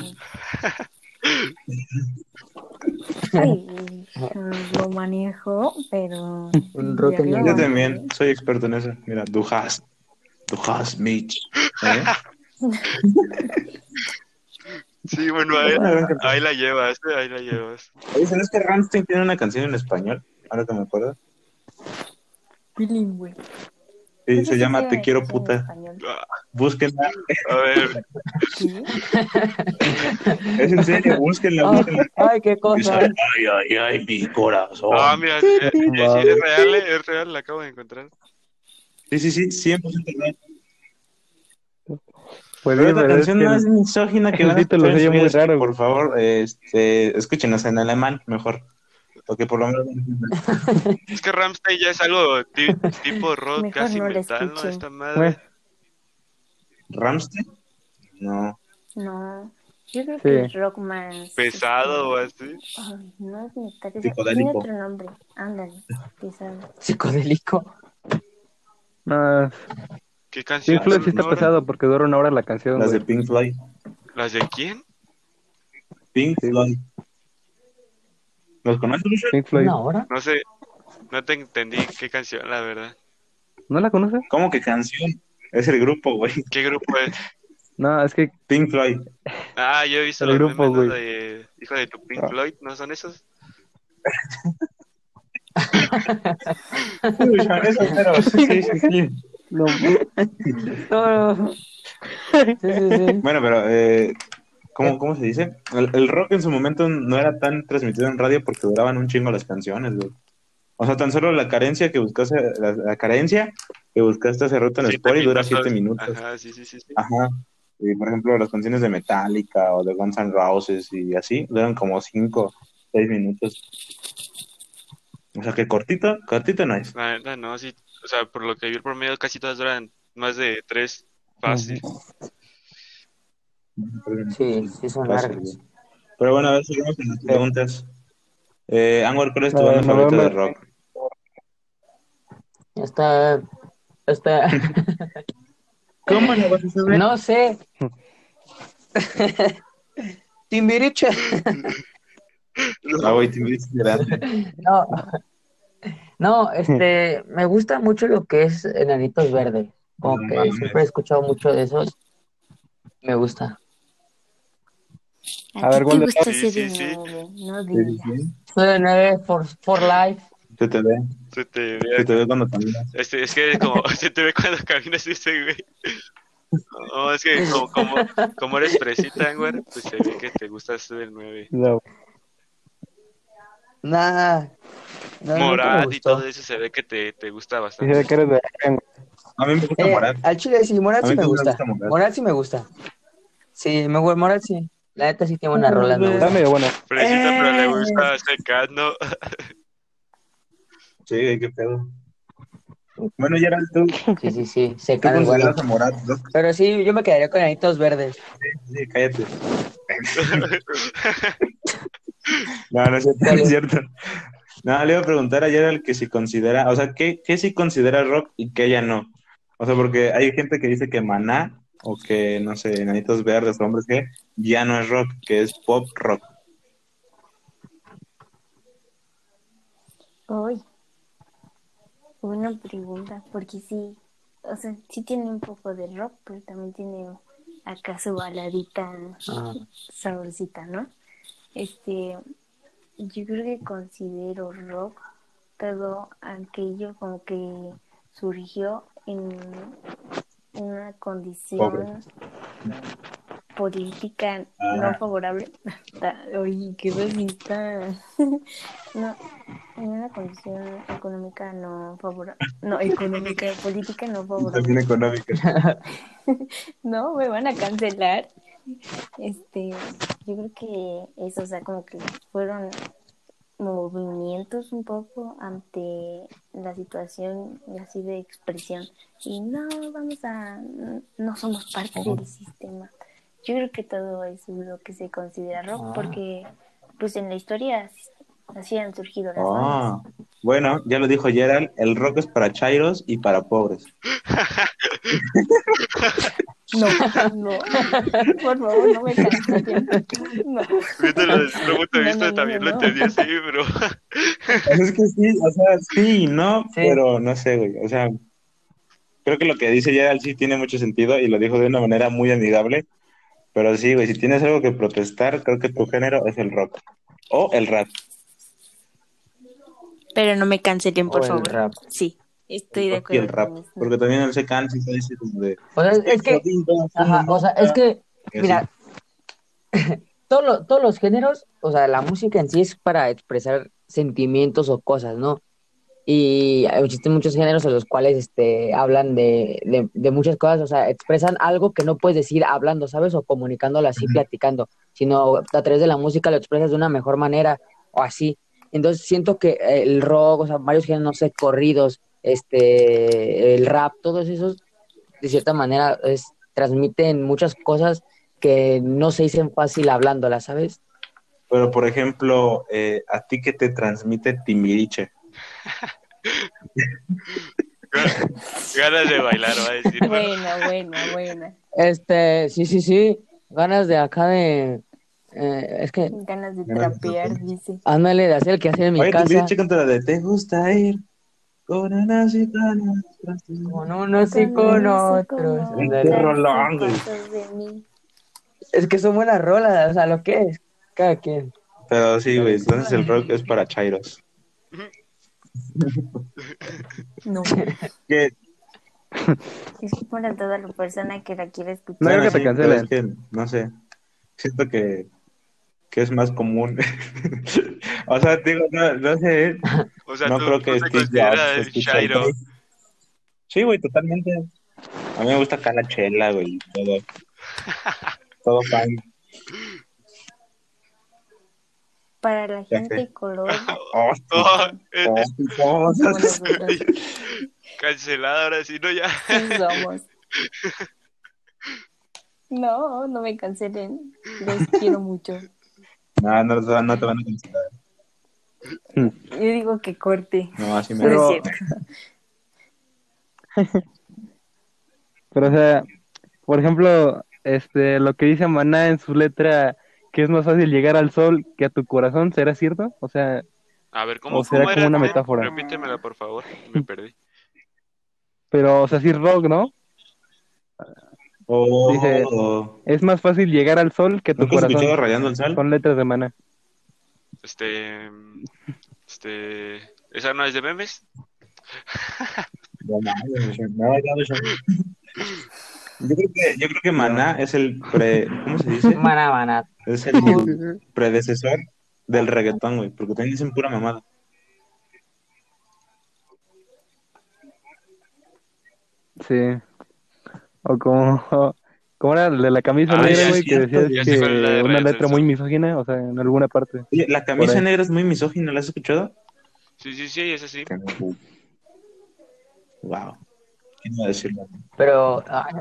Ay, lo manejo, pero Yo también soy experto en eso. Mira, du hast. Du hast mich. ¿Eh? Sí, bueno, ahí, ahí la llevas, ¿eh? ahí la llevas. ¿sabes que Rammstein tiene una canción en español? Ahora que me acuerdo. bilingüe. Sí, Pues se sí, llama sí, Te quiero puta. Búsquenla. A ver, ¿Qué? Es en serio, búsquenla, búsquenla. Ay, qué cosa. Ay, ay, ay, mi corazón. ah, mira, eh, eh, sí, es real, eh, es real, la acabo de encontrar. Sí, sí, sí, 100% real. Pues Pero es canción que es misógina que el van a título se muy raro, Por favor, este, escúchenos en alemán, mejor. Porque por lo menos... Es que Ramstein ya es algo ti- tipo rock Mejor casi no metal, ¿no? Esta madre. Güey. ¿Rammstein? No. No, yo creo Sí. que es rock más. Pesado o este, así. Ay, no es metal, es- Psicodélico. tiene otro nombre. Ándale, pesado. Psicodélico. no, ¿Qué canción? Pink Floyd sí está pesado porque dura una hora la canción, Las de. Pink Floyd. ¿Las de quién? Pink Floyd. ¿Los conoces, Lucho? Pink Floyd. ¿Una hora? No sé, no te entendí qué canción, la verdad. ¿No la conoces? ¿Cómo que canción? Es el grupo, güey. ¿Qué grupo es? No, es que Pink Floyd. Ah, yo he visto El los grupo, de Hijo de tu Pink Ah. Floyd, ¿no son esos? Lucho, esos meros. Sí, sí, sí. no, No, no. Sí, sí, sí. Bueno, pero, eh, ¿cómo, ¿cómo se dice? El, el rock en su momento no era tan transmitido en radio porque duraban un chingo las canciones, güey. O sea, tan solo la carencia que buscaste, la, la carencia que buscaste hace rato en Siete Spotify dura siete minutos. Ajá, sí, sí, sí. sí. Ajá. Y, por ejemplo, las canciones de Metallica o de Guns N' Roses y así duran como cinco, seis minutos. O sea, que cortito, cortito no es. La no, sí. O sea, por lo que vi el promedio, casi todas duran más de tres fácil. Sí, sí son largas. Pero bueno, a ver, seguimos con las preguntas. Eh, Anwar, ¿cuál es tu Eh, banda favorita de rock? Está. Está. ¿Cómo no vas a saber? No sé. Timbiriche. Ah, güey, ves grande. No. No, este, me gusta mucho lo que es Enanitos Verdes. Como No que mames. siempre he escuchado mucho de esos. Me gusta. ¿A, A ver, ¿cuál gusta Sí, de sí, sí. nueve? No digas. Soy de 9 for, for Life. Se te ve, Se te se ve. te ve cuando caminas. Este, es que como se te ve cuando caminas ese güey. No, es que como, como, como eres fresita, güey, pues se ve que te gusta este del 9. No. Nah. No, Morat y todo eso se ve que te, te gusta Y se bastante. ve que eres de A mí me gusta Eh, Morat. al chile sí, Morat A sí me gusta. gusta. Morat sí me gusta. Sí, me gusta Morat sí. La neta sí tiene buenas rolas, me Está medio buena. Fresita, pero le Eh. gusta secando. Sí, qué pedo. Bueno, ya tú, Sí, sí, sí. tú Se cae bueno. a Morat. ¿no? Pero sí, yo me quedaría con anitos verdes. Sí, cállate. No, no es cierto, no es cierto. No, le iba a preguntar ayer al que si considera, o sea, ¿qué, qué sí considera rock y qué ya no? O sea, porque hay gente que dice que Maná o que, no sé, Enanitos Verdes, hombres que ya no es rock, que es pop rock. Uy, buena pregunta, porque sí, o sea, sí tiene un poco de rock, pero también tiene acá su baladita Ah. saborcita, ¿no? Este, yo creo que considero rock todo aquello como que surgió en una condición política no Ah. favorable. Oye, qué racista. no, en una condición económica no favorable. No, económica, política no favorable. También económica. No, me van a cancelar. Este, yo creo que eso, o sea, como que fueron movimientos un poco ante la situación así de expresión. Y no, vamos a, no somos parte del sistema. Yo creo que todo eso es lo que se considera rock, Ah. porque pues en la historia así han surgido las bandas. Ah, bueno, ya lo dijo Gerald, el rock es para chairos y para pobres. No, no, por favor, no me cancelen. No. Viéndolo desde otro punto de vista no, no, también lo entendí así, bro. Es que sí, o sea, sí y no, Sí. pero no sé, güey. O sea, creo que lo que dice Gerald sí tiene mucho sentido y lo dijo de una manera muy amigable. Pero sí, güey, si tienes algo que protestar, creo que tu género es el rock. O el rap. Pero no me cancelen, por O el favor. rap. Sí, estoy El de rock y el acuerdo. rap. Porque también él se cansa y se dice como de... O sea, es que, ajá, o sea, es que, mira, todos los, todos los géneros, o sea, la música en sí es para expresar sentimientos o cosas, ¿no? Y existen muchos géneros en los cuales este, hablan de, de, de muchas cosas, o sea, expresan algo que no puedes decir hablando, ¿sabes? O comunicándolo así, platicando, sino a través de la música lo expresas de una mejor manera o así. Entonces siento que el rock, o sea, varios géneros, no sé, corridos, este, el rap, todos esos, de cierta manera, es, transmiten muchas cosas que no se dicen fácil hablándolas, ¿sabes? Pero, por ejemplo, eh, ¿a ti qué te transmite Timbiriche? Ganas de bailar, va a decir. Buena, buena, buena. Este, sí, sí, sí, ganas de acá de, eh, es que, Ganas de trapear, dice. ándale de hacer el que hacer en mi Oye, casa, canta la de ¿Te gusta ir con unas y ganas? con unos y con otros, perro rolón, güey. Es que son buenas rolas, o sea, lo que es, cada quien. Pero sí, güey, entonces el rock es para chairos. No, Que, es que para toda la persona que la quiere escuchar. No, creo que te cancelen. es que, no sé, siento que, que es más común. o sea, digo, no, no sé, O sea, no tú, creo tú que te Shairo. rock. Sí, güey, totalmente. A mí me gusta acá la chela, güey, todo. Todo fine. Para la gente color, Oh, eh, oh, cancelada ahora sí, ¿no? Ya. sí somos. No, no me cancelen. Los quiero mucho. No, no, no, no te van a cancelar. Yo digo que corte. No, así me Pero-. Pero, o sea, por ejemplo, este, lo que dice Maná en su letra, que es más fácil llegar al sol que a tu corazón, ¿será cierto? O sea, A ver, ¿cómo, O será cómo como una metáfora. Repítemela, por favor. Me perdí. pero, o sea, sí rock, ¿no? Oh, Dice- Es más fácil llegar al sol que a tu ¿Nunca corazón. escuchado Rayando el Sol? Son letras de Maná. Este. Este. ¿Esa no es de memes? Yo creo que, yo creo que Maná es el pre, ¿cómo se dice? Maná, maná. Es el predecesor del reggaetón, güey, porque también dicen pura mamada. Sí. O como, ¿cómo era el de la camisa Ah, negra, güey? Que decías de que una letra muy misógina, o sea, en alguna parte. Oye, la camisa negra es muy misógina, ¿la has escuchado? Sí, sí, sí, es así. Wow. ¿Quién a decirlo? Pero ay,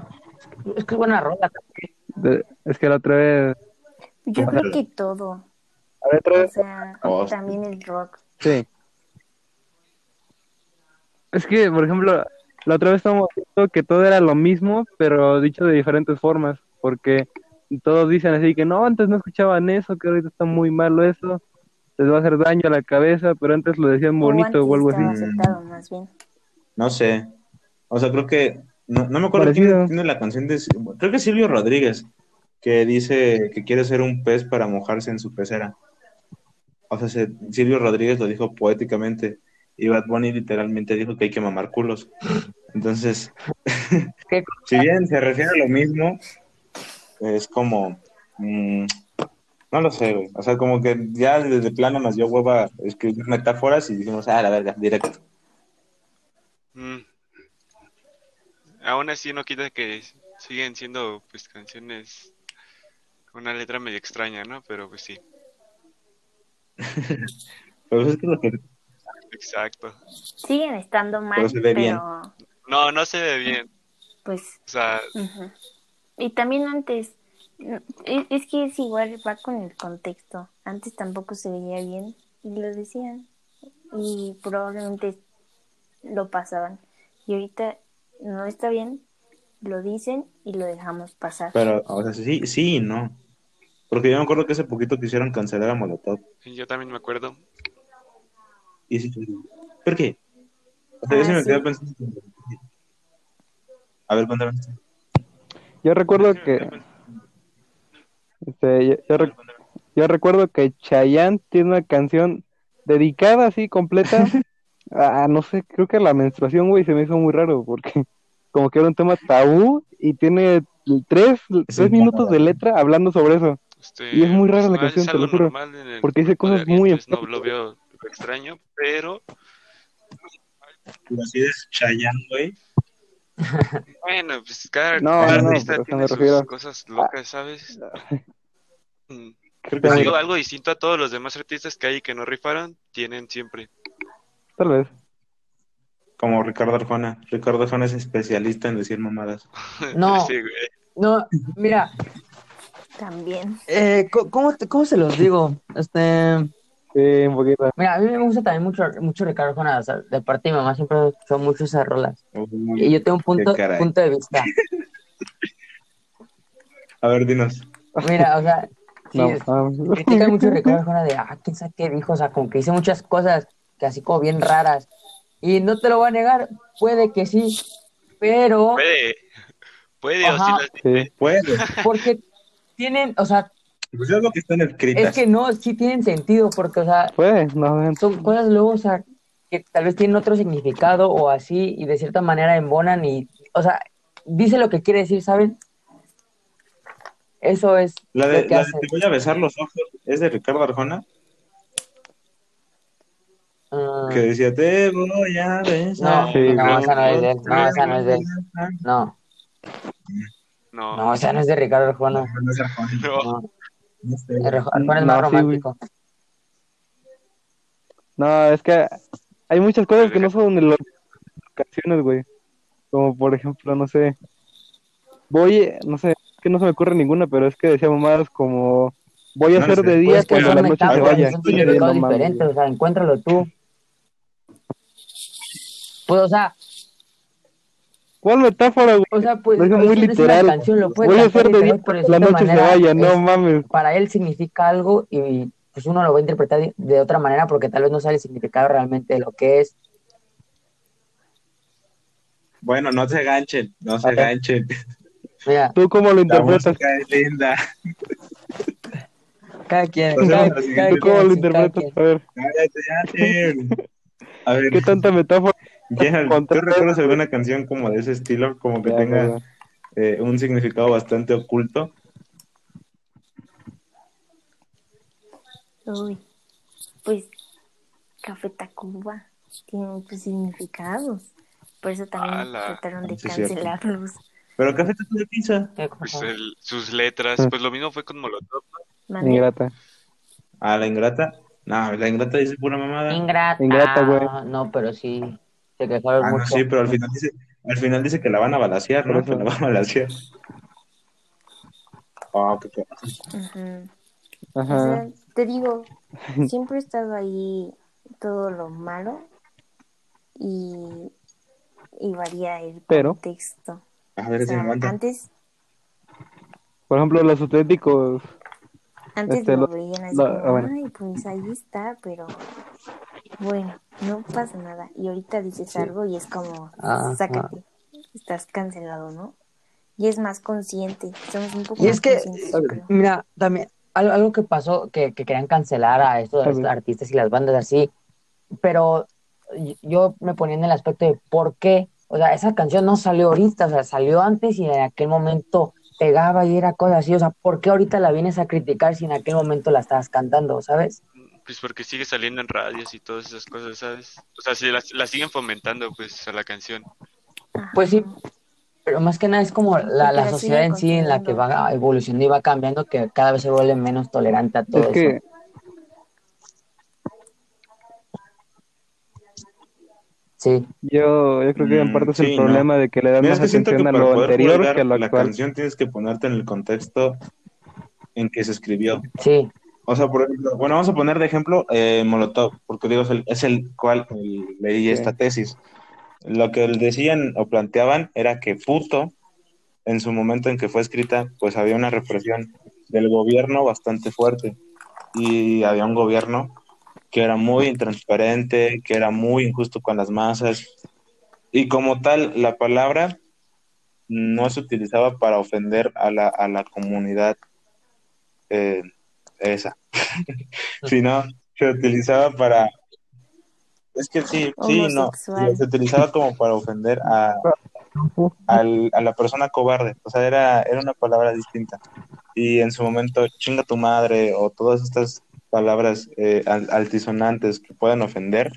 es que es buena rola. De- es que la otra vez. Yo creo que todo. A ver, otra O vez. sea, Oh, también el rock. Sí. Es que, por ejemplo, la otra vez estábamos viendo que todo era lo mismo, pero dicho de diferentes formas, porque todos dicen así que no, antes no escuchaban eso, que ahorita está muy malo eso, les va a hacer daño a la cabeza, pero antes lo decían O bonito antes o algo así. estaba así. aceptado, más bien. No sé. O sea, creo que. No, no me acuerdo Parecido. quién tiene la canción de. Creo que Silvio Rodríguez, que dice que quiere ser un pez para mojarse en su pecera. O sea, se- Silvio Rodríguez lo dijo poéticamente. Y Bad Bunny literalmente dijo que hay que mamar culos. Entonces, ¿Qué si bien se refiere a lo mismo, es como. mm, no lo sé, güey. O sea, como que ya desde plano nos dio hueva escribir metáforas y dijimos, ah, la verga, directo. Mm. Aún así no quita que siguen siendo pues canciones con una letra medio extraña, ¿no? Pero pues sí. Pero es que lo que Exacto. Siguen estando mal, Pero se ve bien. pero No, no se ve bien. pues O sea. Y también antes, es que es igual, va con el contexto. Antes tampoco se veía bien y lo decían y probablemente lo pasaban. Y ahorita no está bien, lo dicen y lo dejamos pasar. Pero, o sea, sí, sí y no. Porque yo me acuerdo que hace poquito quisieron cancelar a Molotov. yo también me acuerdo. Y sí, ¿por qué? O sea, yo Ah, sí me quedé pensando. A ver, cuéntame. Yo recuerdo que. Este, yo, yo rec- yo recuerdo que Chayanne tiene una canción dedicada así completa a, no sé, creo que la menstruación, güey, se me hizo muy raro porque como que era un tema tabú y tiene tres, tres minutos de letra hablando sobre eso. Este, Y es muy rara la no, canción, te lo algo juro, porque dice cosas muy pues, No lo veo extraño, pero así es Chayanne, güey. bueno, pues cada, No, cada no, artista tiene me sus refiero- Ah. cosas locas, ¿sabes? Mm. Creo que Pues algo distinto a todos los demás artistas que hay que no rifaron, tienen siempre. Tal vez. Como Ricardo Arjona. Ricardo Arjona es especialista en decir mamadas. No. Sí, güey. No, mira, También. eh, ¿cómo, ¿cómo se los digo? Este, Sí, un poquito. mira, a mí me gusta también mucho, mucho Ricardo Arjona, o sea, de parte de mi mamá siempre son mucho esas rolas. Y yo tengo un punto, punto de vista. A ver, dinos. Mira, o sea, sí, No, ah, critican mucho a Ricardo Arjona de, ah, quién sabe qué dijo, o sea, como que dice muchas cosas que así como bien raras. Y no te lo voy a negar, puede que sí, pero Puede, puede o sí Ajá. las sí. Puede. porque tienen, o sea, Pues es lo que están escritas. es que no, sí tienen sentido, porque, o sea, Puede, no, son cosas luego, o sea, que tal vez tienen otro significado o así, y de cierta manera embonan y, o sea, dice lo que quiere decir, ¿saben? Eso es La de, lo que la de. Te voy a besar los ojos es de Ricardo Arjona, ah, que decía Te voy a besar. no, Sí, no, esa no es de él, no, esa no es de él, no, No, no, esa no es de Ricardo Arjona, No es Arjona, no. no, no sé. Arjona es más sí, romántico. No, es que hay muchas cosas que no son de las canciones, güey. Como por ejemplo, no sé. Voy, no sé, es que no se me ocurre ninguna, pero es que decía mamadas como voy a No hacer sé. de día Pues que cuando la noche se vaya. son significados diferentes, o sea, encuéntralo tú. Pues, o sea, ¿Cuál metáfora, güey? o sea, pues, Lo es muy literal. canción, lo puede Voy a hacer de día la noche se manera vaya, no es- mames. para él significa algo y pues uno lo va a interpretar de, de otra manera porque tal vez no sabe el significado realmente de lo que es. Bueno, no se aganchen, no se Ok. aganchen. Mira, ¿Tú cómo lo La interpretas? música es linda. cada quien, cada, a la cada quien, ¿Tú cómo lo sí, cada interpretas? quien. A ver. Cállate. A ver, ¿Qué tanta metáfora? Gerald, ¿tú recuerdas alguna canción como de ese estilo? Como que Ya, tenga eh, un significado bastante oculto. Uy, pues Café Tacuba tiene muchos significados. Por eso también Ala. trataron de Sí, es cierto. cancelarlos. Pero Café Tacuba pizza. ¿Qué Pues el- sus letras, Mm. pues lo mismo fue con Molotov. Ingrata. Ah, la ingrata. No, la ingrata dice pura mamada. Ingrata. Ingrata, güey. No, pero sí. Quejaron Ah, no, sí, pero al final dice, al final dice que la van a balasear, ¿no? Por Que la van a balasear. Ah, qué. O sea, te digo, siempre he estado ahí todo lo malo y, y varía el Pero- contexto. A ver, O si sea, aguanta. antes, Por ejemplo, los auténticos. antes Este, lo veían así como, ah, bueno. ay, pues ahí está, pero bueno, no pasa nada. Y ahorita dices algo y es como, Ajá. sácate, estás cancelado, ¿no? Y es más consciente, somos un poco Y más es que, conscientes, mira, también algo, algo que pasó, que, que querían cancelar a estos, a A estos artistas y las bandas así, pero yo me ponía en el aspecto de por qué, o sea, esa canción no salió ahorita, o sea, salió antes y en aquel momento pegaba y era cosa así, o sea, ¿por qué ahorita la vienes a criticar si en aquel momento la estabas cantando, sabes? Pues porque sigue saliendo en radios y todas esas cosas, ¿sabes? O sea, si la, la siguen fomentando, pues, a la canción. Pues sí, pero más que nada es como la, la la sociedad en sí en la que va evolucionando y va cambiando, que cada vez se vuelve menos tolerante a todo Es eso. que Sí, yo, yo creo que en Mm, parte es sí, el no. problema de que le dan Mira, más es que atención a lo anterior que a lo la actual. canción tienes que ponerte en el contexto en que se escribió. sí, O sea, por ejemplo, bueno, vamos a poner de ejemplo eh, Molotov, porque digo, es el, es el cual el- leí esta tesis. Lo que decían o planteaban era que puto, en su momento en que fue escrita, pues había una represión del gobierno bastante fuerte. Y había un gobierno que era muy intransparente, que era muy injusto con las masas. Y como tal, la palabra no se utilizaba para ofender a la, a la comunidad eh, esa, sino se utilizaba para... Es que sí, sí, no, se utilizaba como para ofender a, al- a la persona cobarde, o sea, era, era una palabra distinta. Y en su momento, chinga tu madre, o todas estas palabras eh, al- altisonantes que pueden ofender,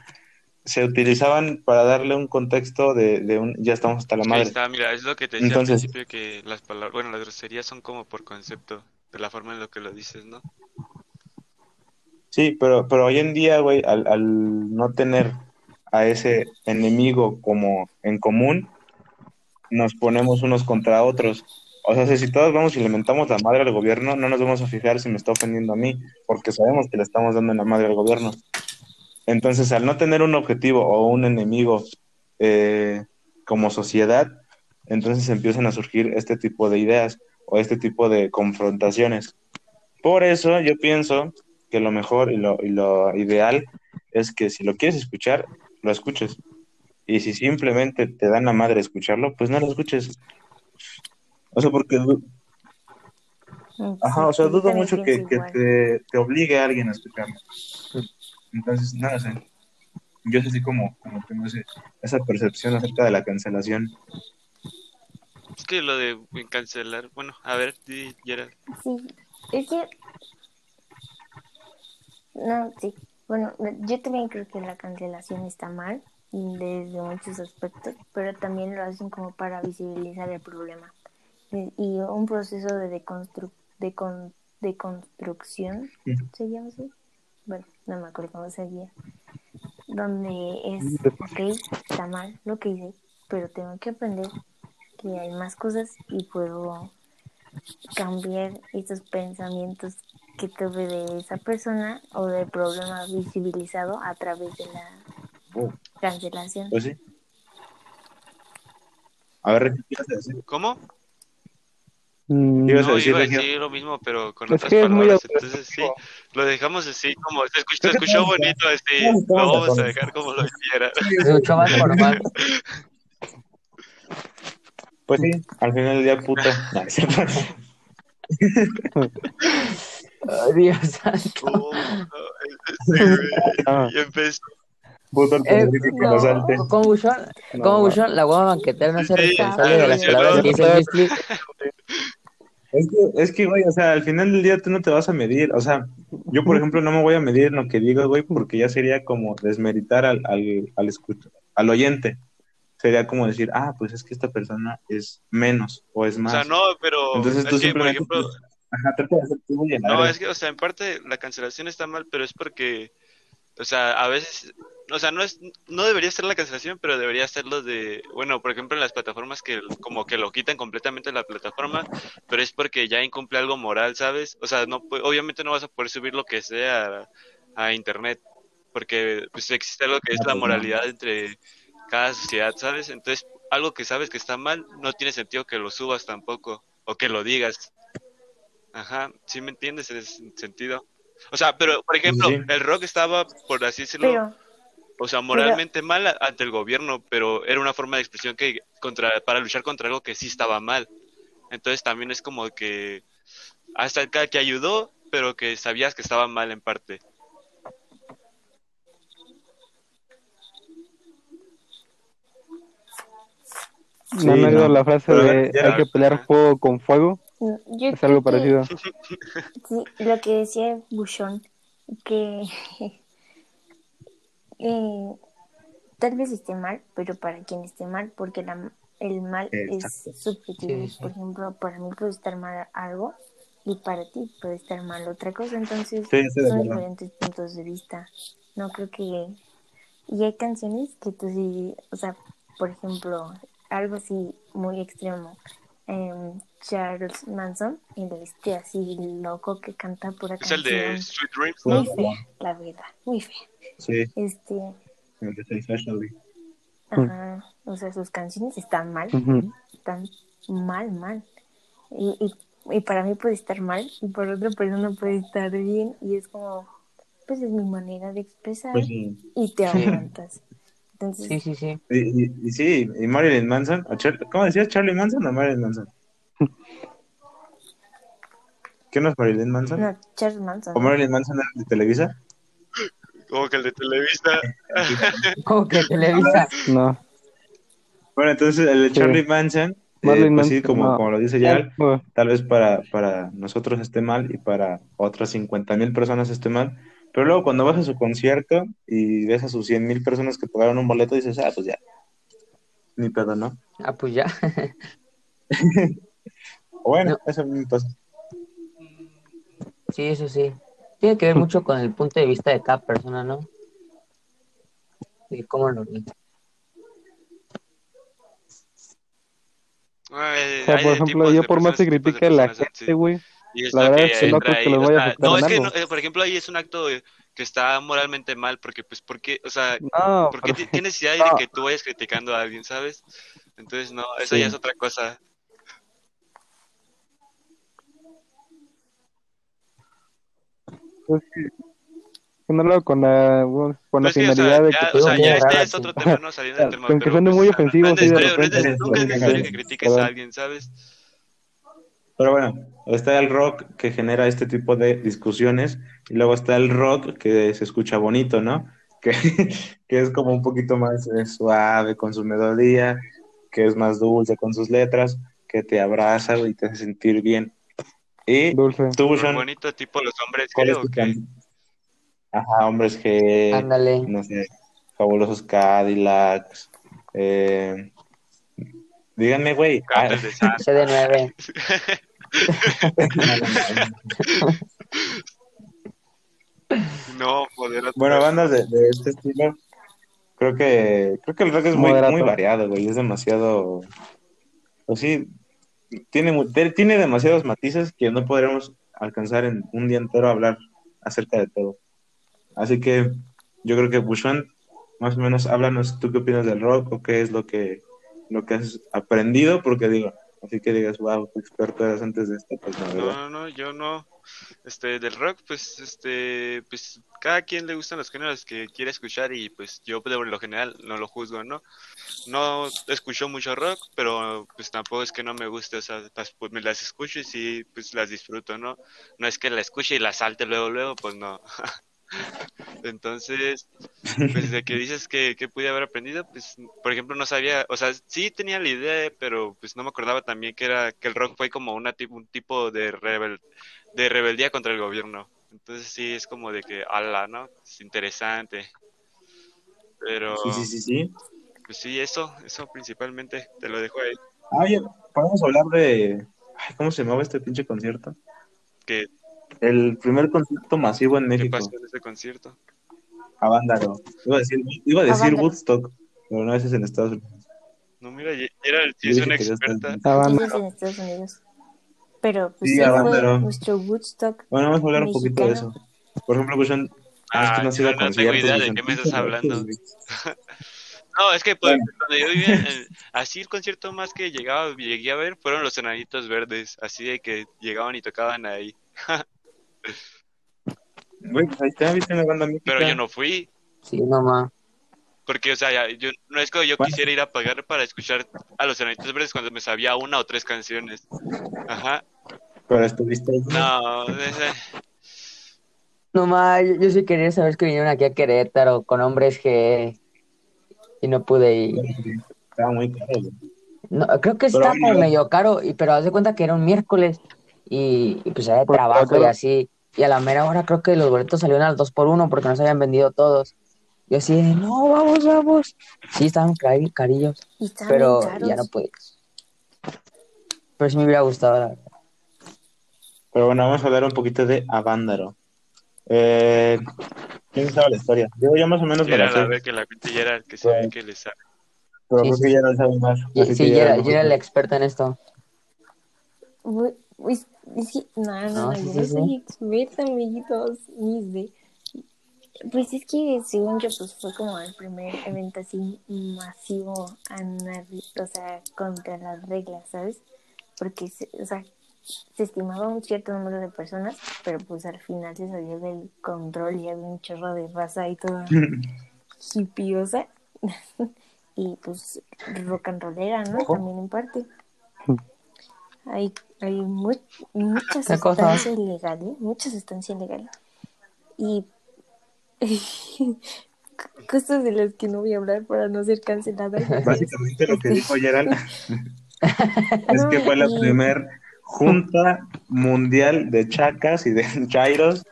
se utilizaban para darle un contexto de, de un ya estamos hasta la Ahí madre. está, mira, es lo que te decía Entonces- al principio, que las palabras, bueno, las groserías son como por concepto, de la forma en lo que lo dices, ¿no? Sí, pero, pero hoy en día, güey, al, no tener a ese enemigo como en común, nos ponemos unos contra otros. O sea, si todos vamos y le mentamos la madre al gobierno, no nos vamos a fijar si me está ofendiendo a mí, porque sabemos que le estamos dando la madre al gobierno. Entonces, al no tener un objetivo o un enemigo eh, como sociedad, entonces empiezan a surgir este tipo de ideas o este tipo de confrontaciones. Por eso yo pienso que lo mejor y lo, y lo ideal es que si lo quieres escuchar, lo escuches. Y si simplemente te dan la madre escucharlo, pues no lo escuches. O sea, porque, du- ajá, o sea, dudo mucho que, que te, te obligue a alguien a escucharlo. Entonces, no lo sé. Yo es así como, como tengo ese- esa percepción acerca de la cancelación. Que lo de cancelar, bueno, a ver, di, Gerard. Sí, es que... No, sí. Bueno, yo también creo que la cancelación está mal desde muchos aspectos, pero también lo hacen como para visibilizar el problema. Y un proceso de, deconstru de, con de construcción. ¿se llama así? Bueno, no me acuerdo cómo sería. Donde es, ok, está mal lo que hice, pero tengo que aprender que hay más cosas y puedo cambiar estos pensamientos que tuve de esa persona o del problema visibilizado a través de la Oh, cancelación. pues sí. A ver, ¿qué quieres decir? ¿Cómo? Mm, Ibas a No, decir, iba a decir lo mismo, pero con Es otras palabras. Entonces sí, lo dejamos así, como se escuchó, se escuchó bonito, así, lo vamos a dejar como lo quiera. se escuchó más formal. Pues sí, al final del día, puto. No, es cierto. Ay, Dios santo. Oh, Ah. ya empezó. Puto el Eh, no. lo salte. Como Buchón, No, como va. Buchón, la guama banquetera no se responsable de las palabras que dice. Es que, es que, güey, o sea, al final del día tú no te vas a medir. O sea, yo, por ejemplo, no me voy a medir en lo que digo, güey, porque ya sería como desmeritar al, al, al, escucha- al oyente. Sería como decir, ah, pues es que esta persona es menos o es O más. sea, no, pero Entonces es tú que, por simplemente. ejemplo, Ajá, trata de hacer tú no, es que, o sea, en parte la cancelación está mal, pero es porque, o sea, a veces, o sea, no es, no debería ser la cancelación, pero debería ser lo de, bueno, por ejemplo, en las plataformas que como que lo quitan completamente de la plataforma, pero es porque ya incumple algo moral, ¿sabes? O sea, no, obviamente no vas a poder subir lo que sea a, a internet, porque pues existe algo que es Ah, la pues moralidad entre cada sociedad, ¿sabes? Entonces, algo que sabes que está mal, no tiene sentido que lo subas tampoco, o que lo digas. Ajá, ¿sí me entiendes en ese sentido? O sea, pero, por ejemplo, sí. el rock estaba, por así decirlo, Pero, o sea, moralmente mal ante el gobierno, pero era una forma de expresión que contra para luchar contra algo que sí estaba mal. Entonces también es como que hasta el que ayudó, pero que sabías que estaba mal en parte. Sí, ¿No han oído no. la frase Pero, de ya- hay que pelear fuego con fuego? yo Es algo creo que- parecido. Sí, lo que decía Buchón, que eh, tal vez esté mal, pero para quien esté mal, porque la- el mal Exacto. es subjetivo. Sí, sí. Por ejemplo, para mí puede estar mal algo y para ti puede estar mal otra cosa. Entonces, Sí, son diferentes puntos de vista. No creo que... Y hay canciones que tú sí, o sea, por ejemplo, algo así muy extremo. em, Charles Manson, el este así loco que canta pura Es el canción. de Sweet Dreams, Muy ¿no? fea, la verdad, muy fea. Sí, Este, el de ajá, o sea, sus canciones están mal, están mal, mal. Y, y, y para mí puede estar mal, y para otra persona puede estar bien, y es como, pues es mi manera de expresar, Pues sí. y te aguantas. Entonces, Sí, sí, sí. Y, y- y sí, y Marilyn Manson, o Char- ¿cómo decías? ¿Charlie Manson o Marilyn Manson? ¿Qué no es Marilyn Manson? no, Charles Manson. ¿O Marilyn Manson era de Televisa? Como que el de Televisa. Como que Televisa. No. Bueno, entonces el de Sí. Charlie Manson, eh, pues sí, como, no. como lo dice Yal, Oh, tal vez para, para nosotros esté mal y para otras 50 mil personas esté mal, pero luego cuando vas a su concierto y ves a sus 100 mil personas que pagaron un boleto, dices, ah, pues ya, ni pedo, ¿no? Ah, pues ya. Bueno, No. eso me pasa. Sí, eso sí. Tiene que ver mucho con el punto de vista de cada persona, ¿no? Y cómo lo ve. O sea, por de ejemplo, yo de por más que de critique la gente, güey, Y es La verdad que es que no creo que ahí, o vaya a afectar no, es que, no, por ejemplo, ahí es un acto que está moralmente mal, porque, pues, porque, o sea, no, porque pero- necesidad de que tú vayas criticando a alguien, ¿sabes? Entonces, no, eso Sí. ya es otra cosa. es que que no lo hago con la, con la Pero es que, o sea, finalidad de ya, que o sea, ya, es ya rara, es otro tema, ¿no? Saliendo del tema, Aunque suene pues, muy ofensivo, sí, de repente, nunca es necesario que critiques a alguien, ¿sabes? Pero bueno, está el rock que genera este tipo de discusiones y luego está el rock que se escucha bonito, ¿no? Que, que es como un poquito más eh, suave con su melodía, que es más dulce con sus letras, que te abraza y te hace sentir bien. Y dulce. tú, Sean, bonito tipo los hombres G, qué? Ajá, hombres G. Ándale. No sé, fabulosos Cadillacs. Eh, díganme, güey. Ah, de 9 No, moderato. Bueno, bandas de, de este estilo, creo que creo que el rock es muy, muy variado, güey, es demasiado, pues sí, tiene, tiene demasiados matices que no podremos alcanzar en un día entero a hablar acerca de todo. Así que yo creo que Bushon, más o menos, háblanos tú qué opinas del rock o qué es lo que, lo que has aprendido, porque digo, así que digas, wow, qué experto eras antes de esto, pues no, No, ¿verdad? no, no, yo no. Este, del rock, pues, este, pues, cada quien le gustan los géneros que quiere escuchar y pues yo por lo general no lo juzgo, ¿no? No escucho mucho rock, pero pues tampoco es que no me guste, o sea, las, pues, me las escucho y sí, pues las disfruto, ¿no? No es que la escuche y la salte luego, luego, pues no. Entonces, pues de que dices que, que pude haber aprendido, pues, por ejemplo, no sabía, o sea, sí tenía la idea, pero pues no me acordaba también que era que el rock fue como una tipo, un tipo de rebel, de rebeldía contra el gobierno. Entonces sí es como de que, ala, ¿no? Es interesante. Pero, Sí, sí, sí, sí. pues sí, eso, eso principalmente, te lo dejo ahí. Ah, podemos hablar de. Ay, ¿Cómo se llamaba este pinche concierto? ¿Qué, El primer concierto masivo en qué México. pasó en ese concierto? A Vándaro. Iba a decir, iba a decir. Woodstock, pero no, ese es en Estados Unidos. No, mira, era, Yo es una experta. es en Estados Unidos. Pero pues Sí, sí, a fue Vándaro. nuestro Woodstock. Bueno, vamos a hablar un poquito de eso. Por ejemplo, Cushon, ah, es que no no, no tengo idea de qué me estás hablando. No, es que pues, Bueno. cuando yo vivía, en- así el concierto más que llegaba, llegué a ver fueron los enanitos verdes, así de que llegaban y tocaban ahí. Güey, pues ahí está, viste una banda mítica. Pero yo no fui, Sí, nomás. porque, o sea, ya- yo, no es que yo Bueno. quisiera ir a pagar para escuchar a los enanitos verdes cuando me sabía una o tres canciones. Ajá. Pero estuviste ahí. No, ese- Nomás, yo, yo sí quería saber que vinieron aquí a Querétaro con hombres G y no pude ir. Estaba muy caro. No, creo que como medio caro, y, pero haz de cuenta que era un miércoles y, y, pues era de Pues, trabajo y así. Y a la mera hora creo que los boletos salieron al 2 por 1 porque no se habían vendido todos. Yo así de, no, vamos, vamos. Sí, estaban cari- carillos, Y estaban pero ya no pude. Pero sí me hubiera gustado. la verdad. Pero bueno, vamos a hablar un poquito de Avándaro. Eh, ¿Quién sabe la historia? Yo ya más o menos me era la la sé, vez que la era el que se ve que le sabe. pero Sí, creo sí. que ya no sabe más. Sí, que yo ya era, lo yo era la mejor- experta en esto. Uy, uy, es que- no, no, yo no soy experta, amiguitos. Mis de... Pues es que según yo, pues fue como el primer evento así masivo, o sea, contra las reglas, ¿sabes? Porque, o sea, se estimaba un cierto número de personas, pero pues al final se salió del control y había un chorro de raza y toda hippiosa. y pues rock and rollera, ¿no? Ojo. También en parte. Hay, hay mu- mucha ¿Qué cosa? sustancia ilegal, ¿eh? Mucha sustancia ilegal. Y cosas de las que no voy a hablar para no ser cancelada. Básicamente lo que dijo Gerald es No, que fue la y- primer junta mundial de chacas y de chairos.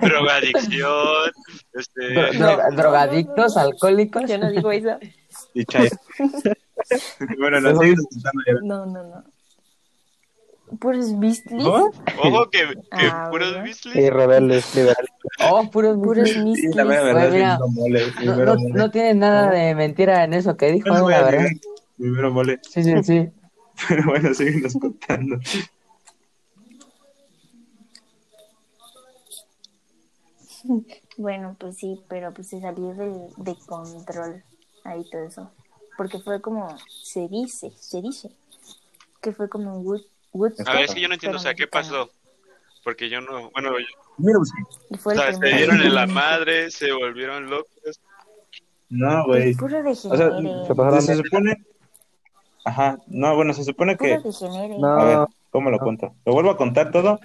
Drogadicción, este, Dro- dro- drogadictos, alcohólicos. Yo no digo eso. Y chairos. bueno. No, no, no. Puros bistlis. ¿No? ojo que, que Ah, puros ¿verdad? Beasleys. Y rebeldes, liberales. Oh, puros Puros Sí, bistlis. la verdad, mira, mole, No, no, mole. no tiene nada de mentira en eso que dijo, Bueno, la verdad. Primero mole. Sí, sí, sí. Pero bueno, síguenos contando. Bueno, pues sí, pero pues se salió del, de control ahí todo eso. Porque fue como, se dice, se dice, que fue como un A ver, es que yo no entiendo, o sea, ¿qué pasó? Porque yo no, bueno, yo- Mira, pues, o sea, se dieron en la madre, se volvieron locos. No, güey. O sea. Se pasaron se supone. Ajá, no, bueno, se supone que. No. A ver, ¿cómo lo cuento? ¿Lo vuelvo a contar todo?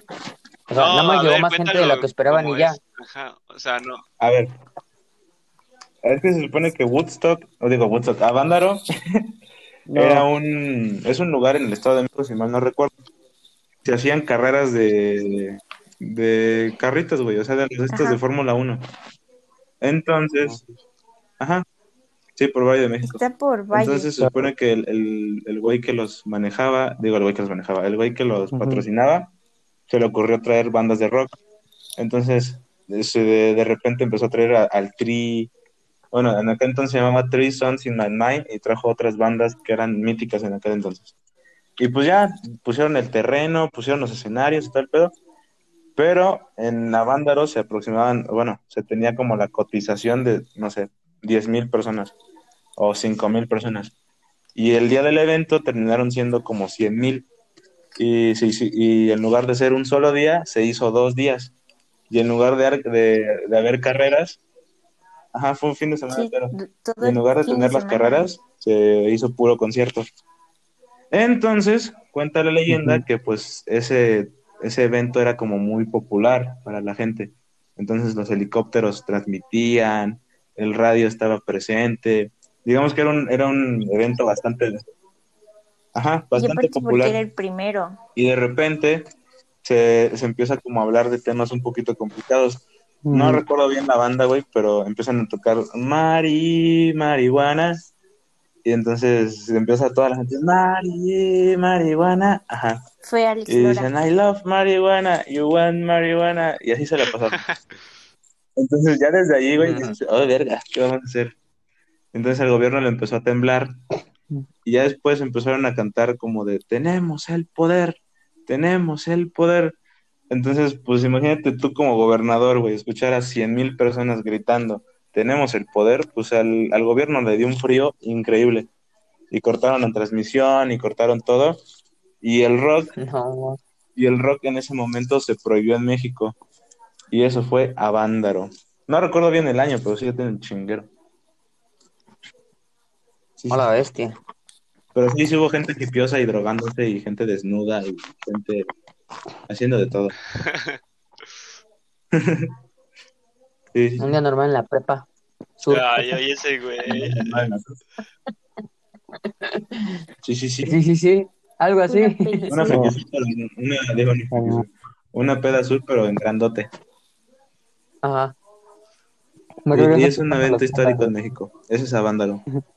O sea, nada más llegó ver, más gente de lo que esperaban y ya. es. Ajá, o sea, no. A ver. Es que se supone que Woodstock, o digo Woodstock, Avándaro, No. era un. Es un lugar en el Estado de México, si mal no recuerdo. Se hacían carreras de. de carritos, güey, o sea, de los estos Ajá. de Fórmula 1. Entonces. Ajá. Sí, por Valle de México. Está por Valle. Entonces se supone que el, el, el güey que los manejaba, digo el güey que los manejaba, el güey que los patrocinaba, se le ocurrió traer bandas de rock. Entonces, se- de, de repente empezó a traer a- al Tri, bueno, en aquel entonces se llamaba Three Sons in My Mind y trajo otras bandas que eran míticas en aquel entonces. Y pues ya pusieron el terreno, pusieron los escenarios y tal pedo, pero en Avándaro se aproximaban, bueno, se tenía como la cotización de, no sé, 10 mil personas o 5 mil personas. Y el día del evento terminaron siendo como 100 mil. Y, sí, sí, y en lugar de ser un solo día, se hizo dos días. Y en lugar de, de, de haber carreras, ajá, fue un fin de semana Sí, Y en lugar de tener las carreras, se hizo puro concierto. Entonces, cuenta la leyenda que pues ese, ese evento era como muy popular para la gente. Entonces los helicópteros transmitían, el radio estaba presente. Digamos que era un, era un evento bastante, ajá, bastante popular. era el primero. Y de repente se, se empieza como a hablar de temas un poquito complicados. No recuerdo bien la banda, güey, pero empiezan a tocar Mari, marihuana. Y entonces empieza toda la gente, Mari, marihuana. Ajá. Fue Alex Y Lora. dicen, I love marihuana, you want marihuana. Y así se la pasaron. Entonces ya desde allí, güey, dices, oh, verga, ¿qué vamos a hacer? Entonces el gobierno le empezó a temblar. Y ya después empezaron a cantar como de, tenemos el poder, tenemos el poder. Entonces, pues imagínate tú como gobernador, güey, escuchar a cien mil personas gritando, tenemos el poder, pues al, al gobierno le dio un frío increíble. Y cortaron la transmisión y cortaron todo. Y el rock No, y el rock en ese momento se prohibió en México. Y eso fue a Vándaro. No recuerdo bien el año, pero sí ya tiene el chinguero. Sí, bestia. Pero sí, sí hubo gente hipiosa y drogándose y gente desnuda y gente haciendo de todo. sí, sí, Un día normal en la prepa. Sur. Ay, oye, ese güey. sí, sí, sí. Sí, sí, sí. Algo así. Una fequecita, una, digo, una, peda azul, pero en grandote. Ajá. Y, y es un evento histórico en México. Ese es a Vándaro.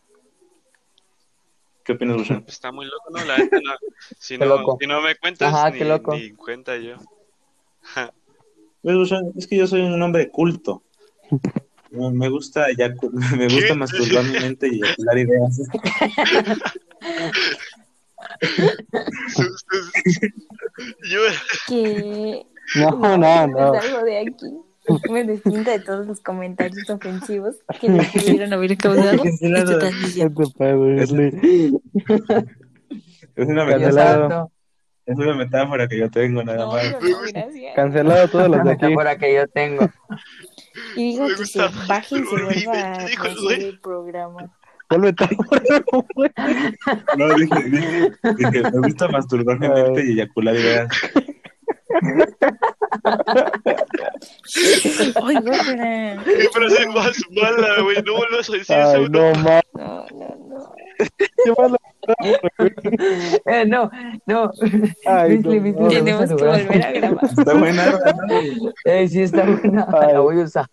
¿Qué opinas, Bushan? Está muy loco, ¿no? La neta no. Si Qué no, loco. si no me cuentas, Ajá, ni, qué loco. ni cuenta yo. Pues, Es que yo soy un hombre culto. Me gusta eyacu- me gusta ¿Qué? masturbar mi mente y eyacular ideas. yo, Que No, no, no. me salgo de aquí. Me deslinda de todos los comentarios ofensivos que me pudieron haber causado Es- una, Cancelado. metáfora, es una metáfora que yo tengo nada No, más. no. Cancelado todos los La de aquí. metáfora que yo tengo. Y digo que se baje y se vuelva a el hacer güey. el programa. Vuelve todo. No, dije, dije, dije, me gusta masturbar mi mente y eyacular ideas. Ay, qué frase más mala, güey. No vuelvas a decir Ay, eso. no, ma. No, no, no. Qué. Eh, no, no. Ay, no, no. Tenemos que volver a grabar. Está buena, ¿no? Eh, sí, está buena. Ay. La voy a usar.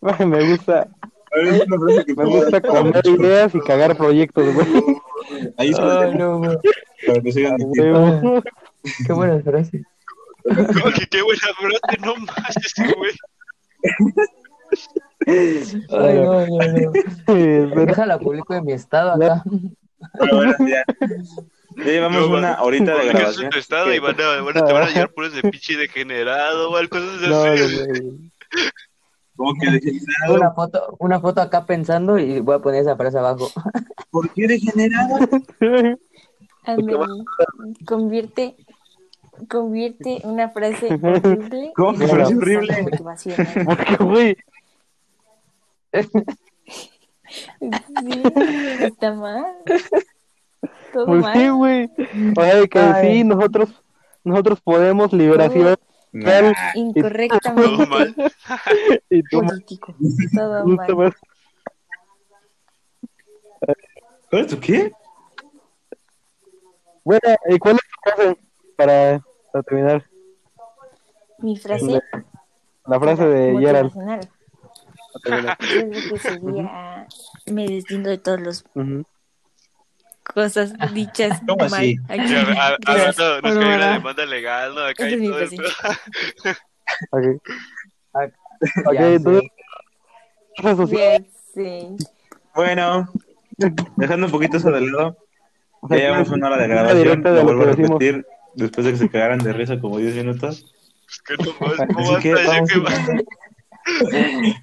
Me gusta, me gusta comer ideas y cagar proyectos, güey. Ahí no, güey. Para que sigan diciendo. Qué buena frase. Como que qué buena frase, no más ese güey. Ay, no, no, no. Pero- Déjala publico en mi estado acá. Pero bueno, ya. Ya llevamos No, una horita de Porque es grabación. tu estado y van a, van a- te van a llevar puros de pinche degenerado o algo cosas No, así. no, güey. Como que degenerado. Una foto, una foto acá pensando y voy a poner esa frase abajo. ¿Por qué degenerado? Convierte, convierte una frase horrible ¿Cómo que frase horrible? Porque, güey, Sí, está mal. Todo ¿por qué, mal. güey? O sea, que Ay. sí, nosotros, nosotros podemos liberación Nah. Todo Incorrectamente mal. y tú político. Todo mal. más. ¿Cuál es tu qué? Bueno, ¿y cuál es tu frase para, para terminar? Mi frase La frase de Gerald. que sería me deslindo de todas las Ujú. cosas dichas ¿Cómo mal. así? aquí. A- a rato nos una demanda legal, ¿no? Acá es mi todo frase. esto. Ok, Ya ok, entonces, sí. Bueno, dejando un poquito eso de lado, O ya sea, llevamos una hora de grabación. de Lo vuelvo a decimos. repetir después de que se cagaran de risa como 10 minutos. Es que no más, ¿cómo Así a que?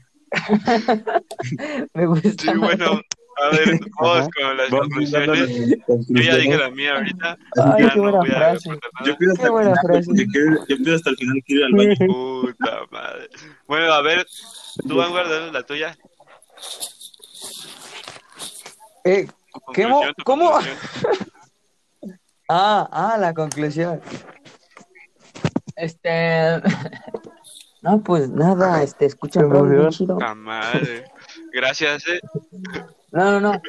Me gusta. Sí, bueno, a ver, vamos Ajá. con las conclusiones. Yo ya dije la mía ahorita. Ay, ya qué no buena voy a frase. Yo pido hasta quiero- yo pido hasta el final que ir al baño. Puta madre. Bueno, a ver, tú vas guardando la tuya. Eh, Tu ¿Qué mo- conclusión, tu cómo? conclusión. ah, ah, la conclusión. Este. No, pues nada, este, chido. La madre. Gracias, eh. No, no, no.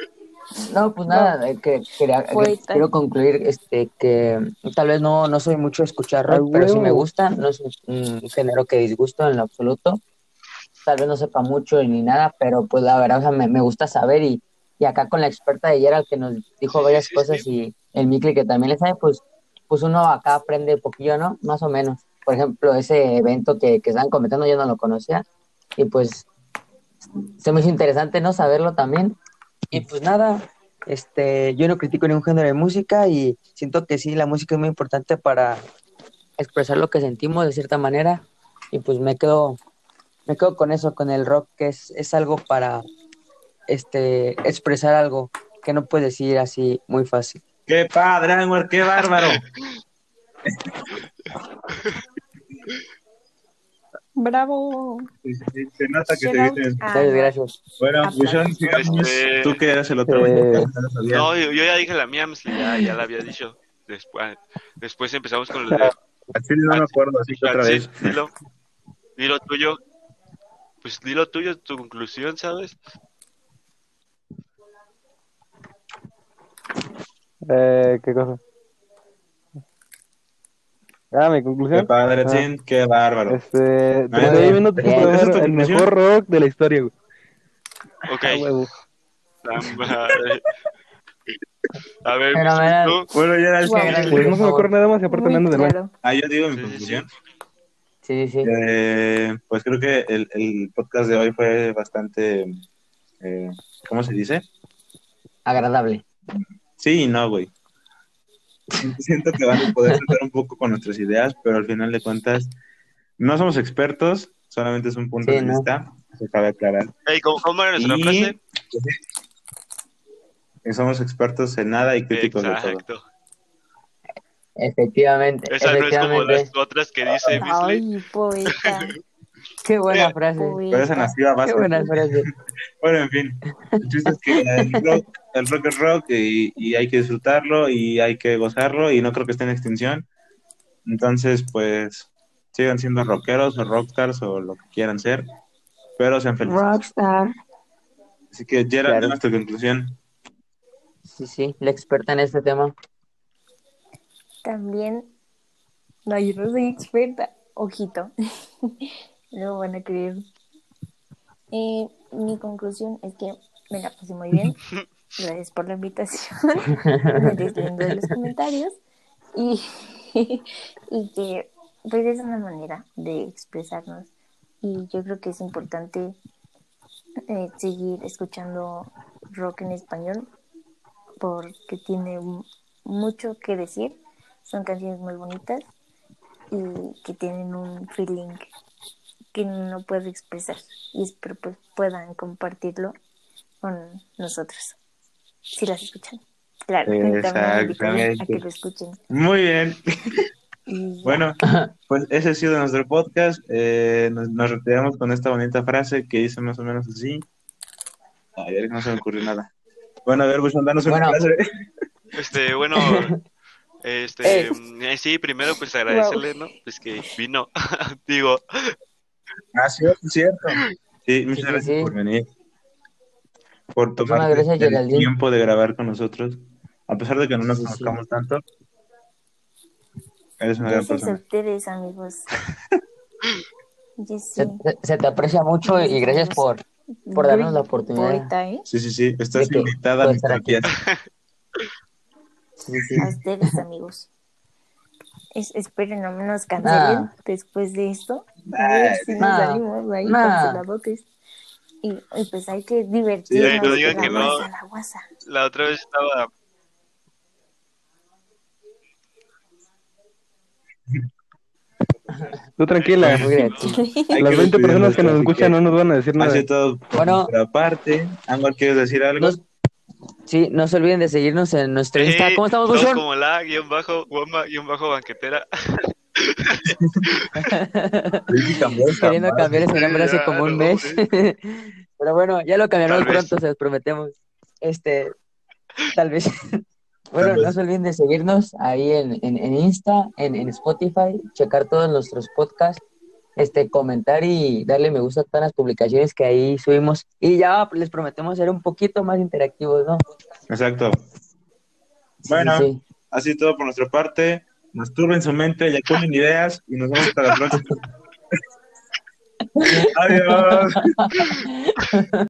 No, pues nada, eh, que, quería- que- Poeta. quiero concluir este que tal vez no, no soy mucho de escuchar rock, ¡A pero sí me gusta, no es un, un género que disgusto en lo absoluto. Tal vez no sepa mucho ni nada, pero pues la verdad, o sea, me, me gusta saber y, y acá con la experta de Gerald que nos dijo Sí, varias sí, cosas sí. y el Mikli que también le sabe, pues, pues uno acá aprende un poquillo, ¿no? Más o menos. Por ejemplo, ese evento que, que estaban comentando yo no lo conocía y pues se me hizo interesante no saberlo también. Y pues nada, este, yo no critico ningún género de música y siento que sí, la música es muy importante para expresar lo que sentimos de cierta manera. Y pues me quedo, me quedo con eso, con el rock, que es, es algo para este, expresar algo que no puedes decir así muy fácil. ¡Qué padre, Anwar! ¡Qué bárbaro! Bravo. Se nota que te Shout viste. a- Gracias, gracias. Bueno. Bushon, sigamos. Este- Tú que eras el otro. Eh, no yo, yo ya dije la mía, ya, ya la había dicho. Después, después empezamos con el de. Así no me acuerdo, así que otra vez. dilo. Dilo tuyo. Pues dilo tuyo, tu conclusión, ¿sabes? Eh, ¿Qué cosa? Ah, mi Qué conclusión. padre, Ah. Tin, qué bárbaro. Este, 31 bien. minutos Bien. para ¿Esa es tu ver el mejor rock de la historia, güey. Ok. Ah, huevo. A ver, Pero, mira, tú. Bueno, ya es Wow. que... Pues no se me ocurre nada más y aparte me ando de mal. claro. Ah, yo digo mi Sí, sí, conclusión. Sí, sí. Eh, pues creo que el, el podcast de hoy fue bastante... eh, ¿Cómo se dice? Agradable. Sí y no, güey. Siento que van a poder tratar un poco con nuestras ideas, pero al final de cuentas no somos expertos, solamente es un punto Sí, de no. vista, se cabe aclarar. Ey, ¿cómo, cómo era nuestra Y- frase? Que somos expertos en nada y críticos de todo. Exacto. Efectivamente. Esa no es como efectivamente. las otras que dice Misley. Ay, poeta. Qué buena frase. Pero esa nació a base Qué buena frase. Bueno, en fin. El chiste es que el rock, el rock es rock y, y hay que disfrutarlo y hay que gozarlo y no creo que esté en extinción. Entonces, pues, sigan siendo rockeros o rockstars o lo que quieran ser, pero sean felices. Rockstar. Así que, Gerald, Claro. tu conclusión. Sí, sí, la experta en este tema. También, no, yo no soy experta, ojito, no van a creer. Mi conclusión es que me la puse muy bien, gracias por la invitación, me deslindo de los comentarios. Y, y que pues es una manera de expresarnos. Y yo creo que es importante eh, seguir escuchando rock en español porque tiene mucho que decir. Son canciones muy bonitas y que tienen un feeling que no puedo expresar y espero pues puedan compartirlo con nosotros si las escuchan claro invitarlos a Exactamente. que lo escuchen Muy bien. Bueno, pues ese ha sido nuestro podcast. Eh, nos, nos retiramos con esta bonita frase que dice más o menos así. A ver, no se me ocurrió nada. Bueno, a ver, Bushman, danos una Bueno. frase. Este, bueno, este, Eh. eh, sí, primero pues agradecerle, ¿no? Pues que vino, digo, Ah, sí, es cierto. Sí, muchas Sí, gracias sí. por venir. Por gracias, el Geraldine. tiempo de grabar con nosotros. A pesar de que no nos Sí, sí. conozcamos tanto. Eres una gran gracias a persona. ustedes amigos. Se, te aprecia mucho y gracias por, por darnos la oportunidad. ¿eh? Sí, sí, sí. Estás invitada a estar aquí. sí. A ustedes, amigos. Es, esperen, no nos cancelen Nah. después de esto. A Nah, ver si nos nah. salimos ahí Nah. canceladotes. Y, y pues hay que divertirnos. Sí, no digan la que no. la guasa. la otra vez estaba, Tú tranquila. Las que 20 despedirnos, personas que nos escuchan no nos van a decir nada. sido todo por Bueno. nuestra parte. Ángel, ¿quieres decir algo? Nos- sí, no se olviden de seguirnos en nuestro Insta. "Hey, ¿Cómo estamos, Bushon? como la guion bajo, guama, guion bajo banquetera. Queriendo cambiar ese nombre hace como un mes. Pero bueno, ya lo cambiaremos pronto, se los prometemos. Este, tal vez. Bueno, Tal no vez. se olviden de seguirnos ahí en, en, en Insta, en, en Spotify, checar todos nuestros podcasts, este, comentar y darle me gusta a todas las publicaciones que ahí subimos. Y ya les prometemos ser un poquito más interactivos, ¿no? Exacto. Bueno. sí, sí. Así todo por nuestra parte. Masturben su mente, eyaculen ideas y nos vemos hasta la próxima. Adiós.